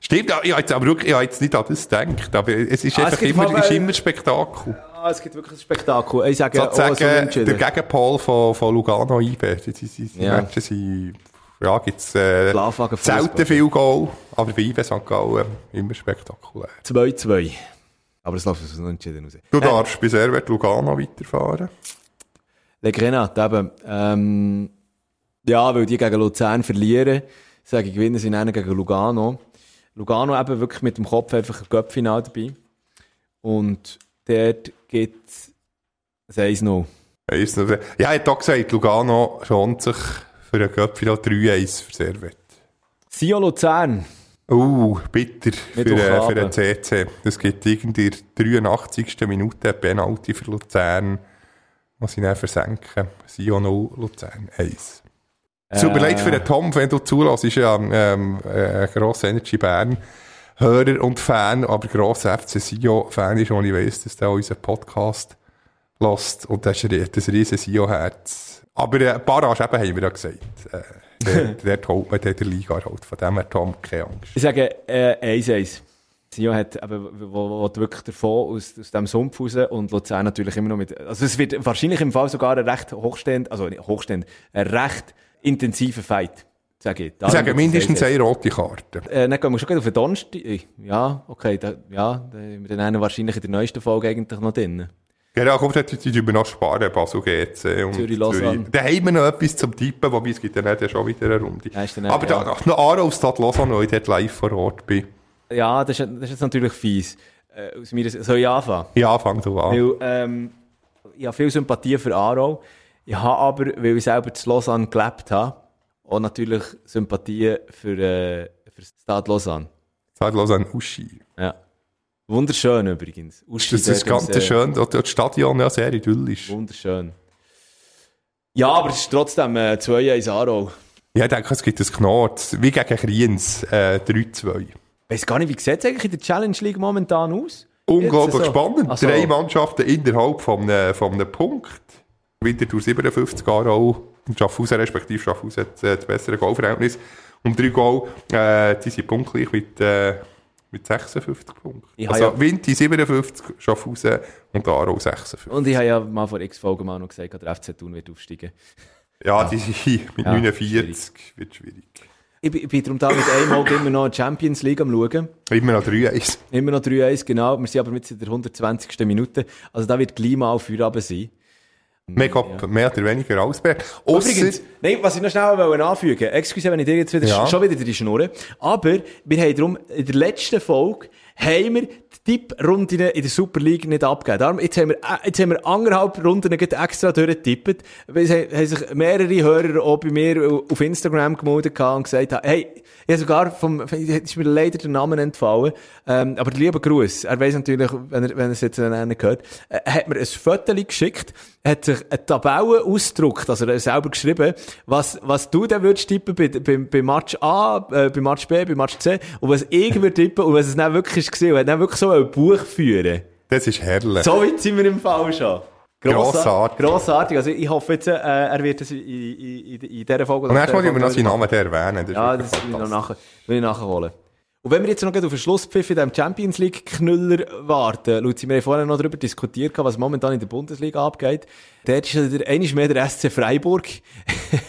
Stimmt, ich habe jetzt aber wirklich, ich habe jetzt nicht an das gedacht, aber es ist ah, einfach immer, ist immer Spektakel. Ja, es gibt wirklich ein Spektakel. Ich sage, Sozusagen, oh, der Gegenpol von, von Lugano IB. Die, ja. Matches sind, ja, gibt's, äh, selten viel Goal, aber bei IB St. Gallen immer spektakulär. 2-2. Aber es läuft uns noch entschieden raus. Du darfst äh, bei Servet Lugano weiterfahren. Le Grenat, eben, ähm, ja, weil die gegen Luzern verlieren, sage ich, gewinnen sie einen gegen Lugano. Lugano eben wirklich mit dem Kopf einfach ein Göppfinal dabei. Und dort gibt es ein 1-0. Ja, er hat auch gesagt, Lugano schont sich für ein Göppfinal 3-1 für Servet. Sio Luzern. Uh, bitter für, äh, für den CC. Es gibt irgendwie in der 83. Minute ein Penalty für Luzern, was sie dann versenken. Sio 0, Luzern 1. Es tut mir leid für den Tom, wenn du zulässt, ist ja ähm, äh, ein grosser Energy Bern. Hörer und Fan, aber grosser FC Sio-Fan ist, und ich weiss, dass der unseren Podcast lässt. Und das ist ein, riesen Sio-Herz. Aber äh, Barrage eben haben wir ja gesagt. Äh, der, der holt man der Liga halt. Von dem her Tom keine Angst. Ich sage äh, 1-1. Sio hat eben, wo, wo wirklich davon aus, aus dem Sumpf raus und Luzern natürlich immer noch mit, also es wird wahrscheinlich im Fall sogar ein recht hochstehend, also hochstehend, ein recht intensiver Fight. Sage ich. ich sage mindestens eine rote Karte. Äh, dann gehen wir schon auf den Donnerstag. Ja, okay, da, ja, da haben wir dann wahrscheinlich in der neuesten Folge eigentlich noch drin. Genau, kommt jetzt über noch sparen, Basel GC und Zürich, Lausanne. Da haben wir noch etwas zum Tippen, wobei es gibt dann ja schon wieder eine Runde. Ja, Aber ja. da, noch Aarau Stadt Lausanne, wo ich dort live vor Ort bin. Ja, das ist, das ist jetzt natürlich fies. Äh, aus mir, soll ich anfangen? Ja, fang du an. Weil, ähm, ich habe viel Sympathie für Aarau. Ich habe aber, weil ich selber zu Lausanne gelebt habe, auch natürlich Sympathie für, äh, für Stade Lausanne. Stade Lausanne Uschi. Ja. Wunderschön übrigens. Uschi, das ist ganz schön. Das Stadion ja sehr idyllisch. Wunderschön. Ja, aber es ist trotzdem äh, 2-1 Aarau. Ja, ich denke, es gibt ein Knort. Wie gegen Kriens, äh, 3-2. Ich weiß gar nicht, wie sieht es eigentlich in der Challenge League momentan aus? Unglaublich so. spannend. Also. Drei Mannschaften innerhalb von einem, von einem Punkt. Wieder durch 57 Jahre auch. Schaffhausen, respektive Schaffhausen hat äh, das bessere Goalverhältnis. Und drei Goal, äh, die sind punktgleich mit, äh, mit 56 Punkten. Ich also ja Winti 57, Schaffhausen und Aarau 56. Und ich habe ja mal vor x Folgen mal noch gesagt, der FC Thun wird aufsteigen. Ja, ja. die sind mit ja, 49 schwierig. wird schwierig. Ich bin, ich bin darum da mit einmal immer noch Champions League am schauen. Immer noch 3-1. Immer noch 3-1, genau. Wir sind aber mit der 120. Minute. Also da wird gleich mal Feierabend sein. Mega, ja. mehr oder weniger Ausberg. Übrigens, nein, was ich noch schnell anfügen wollte, excuse, wenn ich dir jetzt wieder, ja. schon wieder die Schnurre, aber wir haben darum in der letzten Folge haben wir die Tipprunden in der Super League nicht abgegeben. Darum, jetzt haben wir, äh, jetzt haben wir anderthalb Runden extra durchgetippt. Es haben sich mehrere Hörer auch bei mir auf Instagram gemeldet und gesagt, hey, ich sogar vom, ist mir leider der Name entfallen, ähm, aber lieber Gruß. Er weiß natürlich, wenn er, wenn er es jetzt gehört, äh, hat mir ein Foto geschickt, hat sich eine Tabelle ausgedruckt, also er selber geschrieben, was, was du dann würdest tippen bei, bei, bei Match A, äh, bei Match B, bei Match C, und was ich würde tippen, und was es dann wirklich war, und hat dann wirklich so ein Buch führen. Das ist herrlich. So weit sind wir im Fall schon. Grossartig. Grossartig. Also ich hoffe jetzt, äh, er wird es in, in, in, in dieser Folge... Und erstmal müssen wir noch seinen Namen erwähnen. Das ja, das will ich noch nachher, will ich nachholen. Und wenn wir jetzt noch auf den Schlusspfiff in diesem Champions League-Knüller warten, Luzi, wir haben vorhin noch darüber diskutiert, was momentan in der Bundesliga abgeht. Dort ist der, einmal mehr der SC Freiburg.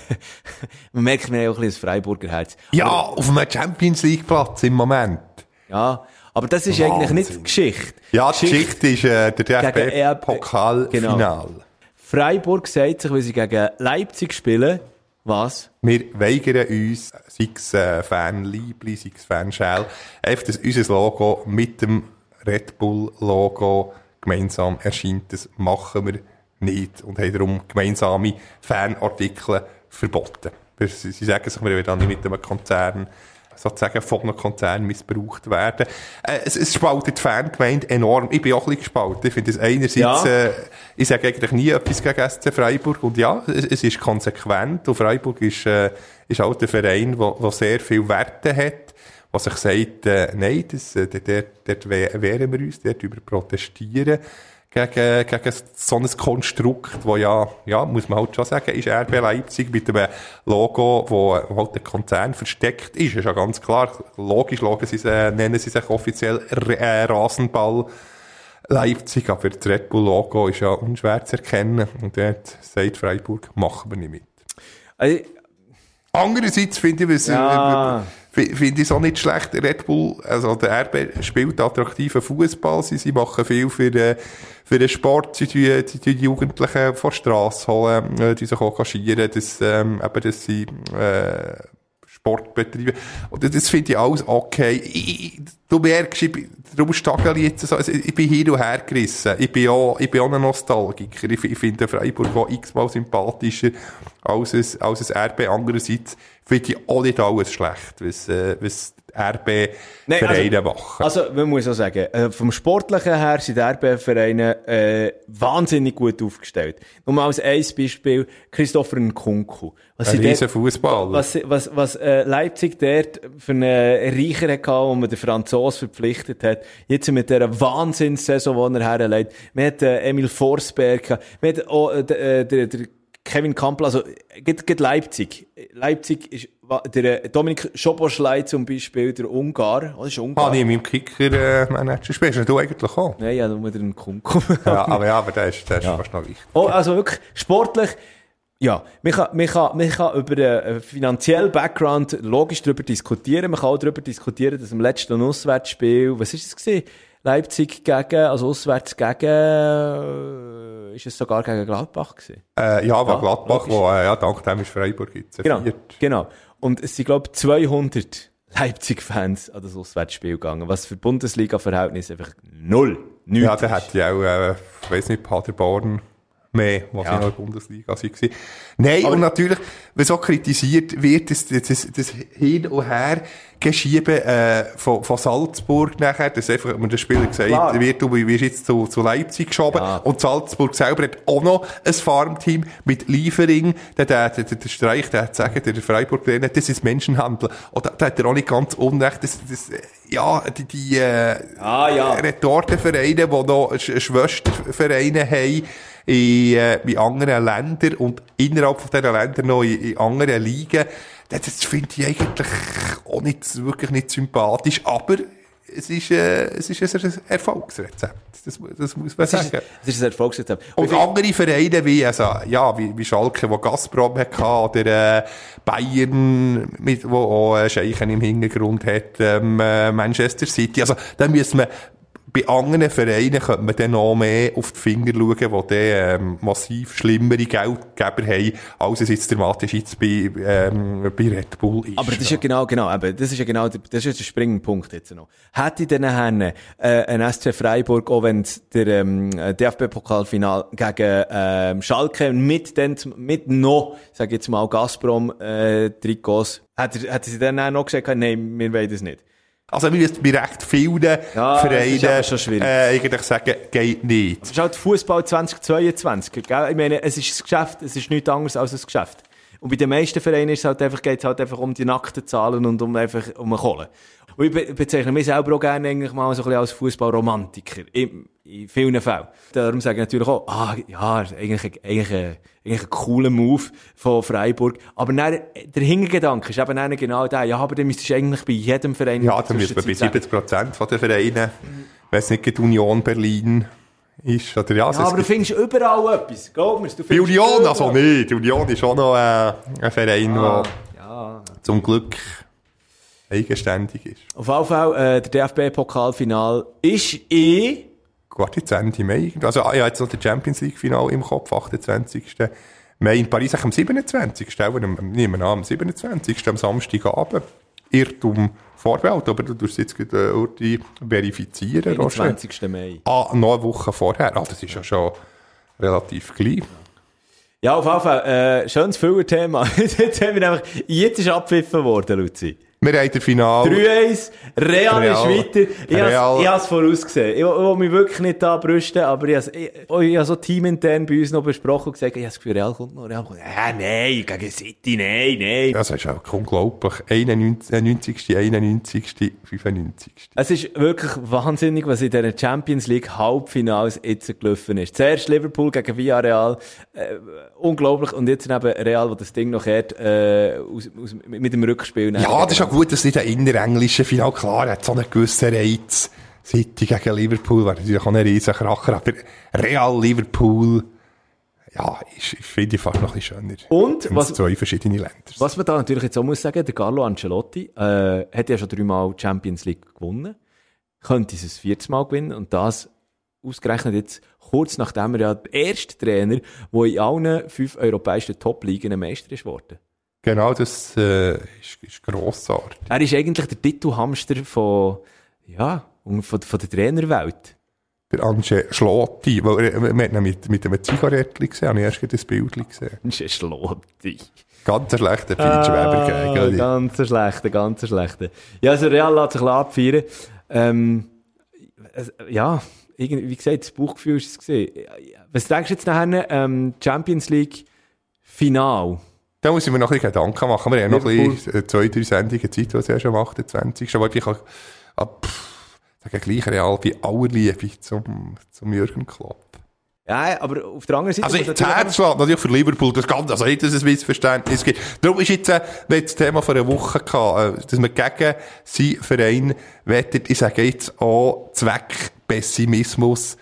Man merkt mir auch ein bisschen das Freiburger Herz. Ja, Aber, auf einem Champions League-Platz im Moment. Ja, aber das ist Wahnsinn. eigentlich nicht Geschichte. Ja, die Geschichte, Geschichte ist äh, der DFB-Pokalfinal. Genau. Freiburg sagt sich, weil sie gegen Leipzig spielen, was? Wir weigern uns, sei es äh, Fanliebli, sei es Fanschell, einfach, unser Logo mit dem Red Bull-Logo gemeinsam erscheint. Das machen wir nicht und haben darum gemeinsame Fanartikel verboten. Sie, sagen sich, wir werden nicht mit einem Konzern sozusagen von einem Konzern missbraucht werden. Äh, es, es spaltet die Fangemeinde enorm. Ich bin auch ein bisschen gespalten. Ich finde es einerseits, ja. äh, ich sage eigentlich nie etwas gegen SC Freiburg und ja, es, es ist konsequent und Freiburg ist, äh, ist halt ein Verein, der sehr viel Werte hat, was sich sagt, äh, nein, das, äh, dort, dort wehren wir uns, dort über protestieren gegen, gegen so ein Konstrukt, wo ja, ja, muss man halt schon sagen, ist RB Leipzig mit einem Logo, wo halt der Konzern versteckt ist. Ist ja ganz klar. Logisch, logisch sie, äh, nennen sie sich offiziell äh, Rasenball Leipzig, aber das Red Bull Logo ist ja unschwer zu erkennen. Und dort sagt Freiburg, machen wir nicht mit. Also, Andererseits finde ich, was, ja. Finde ich auch nicht schlecht. Red Bull, also der RB spielt attraktiven Fußball. Sie, sie machen viel für, äh, für den Sport. Sie tun die Jugendlichen von der Straße holen, äh, die sich engagieren, dass, ähm, eben, dass sie, äh, Sport betreiben. Und das finde ich alles okay. Ich, du merkst, ich, darum stagel ich jetzt so, also ich bin hin und her gerissen. Ich bin auch, ich bin auch ein Nostalgiker. Ich, ich finde Freiburg auch x-mal sympathischer als ein, als ein RB. Andererseits finde ich auch nicht alles schlecht, was, äh, was RB-Vereine also, machen. Also, man muss auch sagen, äh, vom Sportlichen her sind die RB-Vereine äh, wahnsinnig gut aufgestellt. Nur mal als ein Beispiel, Christopher Nkunku. Was ein riesen Fußballer. Was, was, was äh, Leipzig dort für einen Reicher hatte, wo man den Franzosen verpflichtet hat, jetzt mit dieser Wahnsinnssaison, die er herlegt. Man hat äh, Emil Forsberg, man hat auch äh, der, der, der Kevin Campbell, also geht, geht Leipzig. Leipzig ist der Dominik Schoboschlei zum Beispiel, der Ungar. Oh, ist Ungar. Ah, nee, in meinem Kicker-Manager äh, spielst du eigentlich auch? Nein, ja, nur den Kunku. ja, aber ja, aber der ist, der ist ja. fast noch wichtig. Oh, also wirklich, sportlich, ja, man kann, man kann, man kann über den finanziellen Background logisch darüber diskutieren. Man kann auch darüber diskutieren, dass im letzten Auswärtsspiel, was ist es gewesen? Leipzig gegen, also auswärts gegen, äh, ist es sogar gegen Gladbach gewesen? Äh, ja, aber ja, Gladbach, logisch. wo, äh, ja, dank dem ist Freiburg jetzt Genau, genau. Und es sind, glaube ich, 200 Leipzig-Fans an das Auswärtsspiel gegangen, was für Bundesliga-Verhältnisse einfach null, nichts Ja, der hat ja auch, äh, ich weiss nicht, Paderborn mehr, was ja. in der Bundesliga war. Nein, aber und natürlich, wenn so kritisiert wird, das, das, das, Hin- und Her-Geschieben äh, von, von Salzburg nachher, dass einfach, wenn der Spieler gesagt Klar. wird, du wirst jetzt zu, zu Leipzig geschoben ja. und Salzburg selber hat auch noch ein Farmteam mit Liefering, der, der, der, der Streich, der hat sagen, der Freiburg trainer das ist Menschenhandel. Oder da hat er auch nicht ganz unrecht, das, das, ja, die, die äh, ah, ja. Retortenvereine, die noch Schwestervereine haben, in, äh, in anderen Ländern und innerhalb von diesen Ländern noch in, in anderen Ligen. Das finde ich eigentlich auch nicht, wirklich nicht sympathisch, aber es ist, äh, es ist ein Erfolgsrezept. Das, das muss man sagen. Es ist, ein Erfolgsrezept. Und, und andere Vereine wie, also, ja, wie, wie Schalke, wo Gazprom hatte, oder, äh, Bayern, mit, wo auch äh, Scheichen im Hintergrund hat, ähm, äh, Manchester City. Also, da müssen wir bei anderen Vereinen könnte man dann noch mehr auf die Finger schauen, die dann ähm, massiv schlimmere Geldgeber haben, als es jetzt dramatisch jetzt bei, ähm, bei Red Bull ist. Aber das ist ja genau, genau, eben, das ist ja genau, das ist der springende Punkt jetzt noch. Hätte dann Herren, äh, ein SC Freiburg, auch wenn der ähm, DFB-Pokalfinal gegen ähm, Schalke mit, den, mit noch, sag jetzt mal, Gazprom äh, hätte, hätte sie dann auch noch gesagt, nein, wir wollen das nicht. Also, wir müssen bei recht vielen ja, Vereinen äh, eigentlich sagen, geht nicht. Es ist halt Fußball 2022. Gell? Ich meine, es ist ein Geschäft, es ist nichts anderes als ein Geschäft. Und bei den meisten Vereinen ist es halt einfach, geht es halt einfach um die nackten Zahlen und um einfach um Kohle. Und ich bezeichne mich selber auch gerne eigentlich mal so ein bisschen als Fußballromantiker. In, in vielen Fällen. Darum sage ich natürlich auch, ah, ja, eigentlich, eigentlich, eigentlich ein cooler Move von Freiburg. Aber dann, der Hintergedanke ist eben dann genau der, ja, aber dann müsstest du eigentlich bei jedem Verein... Ja, dann müsste man bei 70 Prozent der Vereine, wenn es nicht die Union Berlin ist, oder ja... ja aber du findest überall etwas, glaub mir. Bei Union also nicht, die Union ist auch noch äh, ein Verein, der ja. zum Glück eigenständig ist. Auf jeden Fall, äh, der DFB-Pokalfinal ist eh Jetzt Ende Mai. Also, ah, ja, jetzt noch der Champions League Final im Kopf, 28. Mai in Paris, am 27. Nehmen wir an, am 27. am Samstagabend. Irrtum Vorwelt, aber du tust jetzt gerade äh, verifizieren. 20. Mai. Ah, noch eine Woche vorher. Ah, das ist ja schon relativ klein. Ja, auf jeden Fall, äh, schönes Füllerthema. jetzt, haben wir einfach, jetzt ist abpfiffen worden, Luzi. Wir haben das Finale. 3-1. Real, Real, ist weiter. Ich habe es vorausgesehen. Ich will mich wirklich nicht da brüsten, aber ich habe ich, ich habe so teamintern bei uns noch besprochen und gesagt, ich habe das Gefühl, Real kommt noch. Real kommt. Äh, nein, gegen City, nein, nein. Das ist auch unglaublich. 91., 91., 95. Es ist wirklich wahnsinnig, was in diesen Champions League Halbfinals jetzt gelaufen ist. Zuerst Liverpool gegen Villarreal. Äh, unglaublich. Und jetzt eben Real, wo das Ding noch hat, äh, aus, aus, mit dem Rückspiel. Ja, das auch gut, dass nicht ein innerenglischen Final klar hat, so einen gewissen Reiz. City gegen Liverpool wäre natürlich auch ein riesen Kracher, aber Real Liverpool, ja, ist, ich finde ich fast noch ein bisschen schöner. Und, was, zwei verschiedene Länder. Was man da natürlich jetzt auch muss sagen, der Carlo Ancelotti, äh, hat ja schon dreimal Champions League gewonnen. Könnte es viertes Mal gewinnen und das ausgerechnet jetzt kurz nachdem er ja der erste Trainer, der in allen fünf europäischen Top-Ligen Meister ist worden. Genau, das äh, ist, ist grossartig. Er ist eigentlich der Titelhamster von, ja, von, von der Trainerwelt. Der Ange Schlotti, weil hat ihn mit, mit einem Zigarettchen gesehen, habe ich erst das Bild gesehen. Ange Schlotti. Ganz schlechter Feitschweber ah, Ganz schlechter, ganz schlechter. Ja, also Real lässt sich abfeiern. Ähm, ja, wie gesagt, das Bauchgefühl ist es gesehen. Was denkst du jetzt nachher, ähm, Champions League Final? Da muss ich mir noch ein bisschen Gedanken machen. Wir haben noch ein bisschen äh, zwei, drei Sendungen Zeit, was ja schon am 28. Aber ich kann, ah, sagen gleich real wie aller Liebe zum, zum Jürgen Klopp. Ja, aber auf der anderen Seite... Also, das Herz schlägt natürlich für Liverpool, das Ganze, also nicht, dass es ein Missverständnis gibt. Darum ist jetzt, äh, das Thema vor einer Woche gehabt, äh, dass man gegen seinen Verein wettet, ich sage jetzt auch Zweck Pessimismus,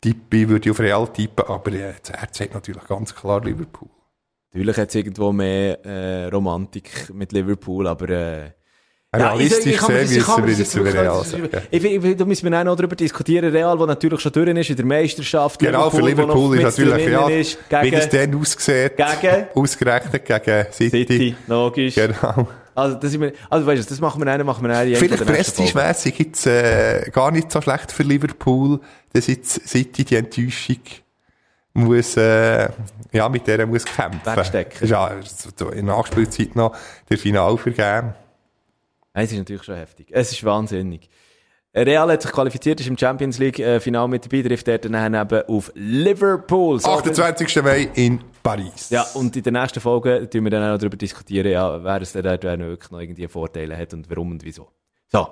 tippe, würde ich auf Real tippen, aber äh, das Herz hat natürlich ganz klar Liverpool. Natürlich hat es irgendwo mehr äh, Romantik mit Liverpool, aber äh, Realistisch ja, müssen wir das über Real sagen. Ich, ich, da müssen wir auch noch darüber diskutieren. Real, der natürlich schon durch ist in der Meisterschaft. Genau, Liverpool, für Liverpool ist natürlich, ja, ist, gegen, wie es dann aussieht. Gegen? Ausgerechnet gegen City. City, logisch. Genau. Also, das, ist, also weißt du, das machen wir einen, machen wir einen. Vielleicht prestigemässig gibt's äh, gar nicht so schlecht für Liverpool, dass jetzt City die Enttäuschung muss, äh, ja, mit der muss kämpfen. Wegstecken. Ja, in der Nachspielzeit noch der Final vergeben. Es ist natürlich schon heftig. Es ist wahnsinnig. Real hat sich qualifiziert, ist im Champions League äh, Final mit dabei, trifft er dann eben auf Liverpool. So, 28. Mai in Paris. Ja, und in der nächsten Folge tun wir dann auch darüber diskutieren, ja, wer es dort wirklich noch irgendwie Vorteile hat und warum und wieso. So.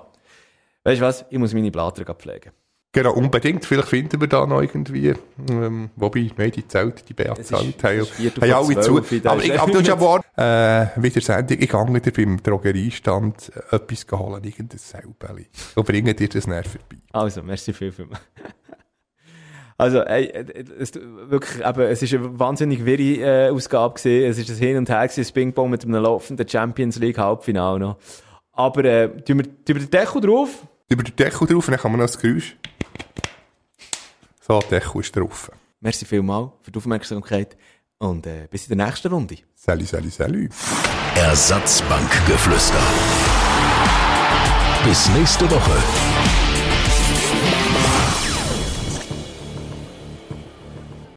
Weißt du was? Ich muss meine Blatter pflegen. Genau, unbedingt. Vielleicht finden wir da noch irgendwie, ähm, wobei, nein, die Zelt, die Beat Zelt, haben, alle zu. Aber ich, aber du hast ja Wort, äh, wieder Sendung, ich gehe dir beim Drogeriestand etwas holen, irgendein Selbeli. Und bringe dir das näher vorbei. Also, merci viel, viel. Also, ey, es, wirklich, eben, es ist eine wahnsinnig wirre äh, Ausgabe gewesen. Es ist ein Hin und Her gewesen, das Ping-Pong mit einem laufenden Champions League Halbfinale noch. Aber, äh, tun wir, tun wir den Deckel drauf? Über den Deckel drauf und dann kann man noch das Geräusch. So, der Deckel ist drauf. Merci vielmals für die Aufmerksamkeit und äh, bis in der nächsten Runde. Salut, salut, salut. Ersatzbankgeflüster. Bis nächste Woche.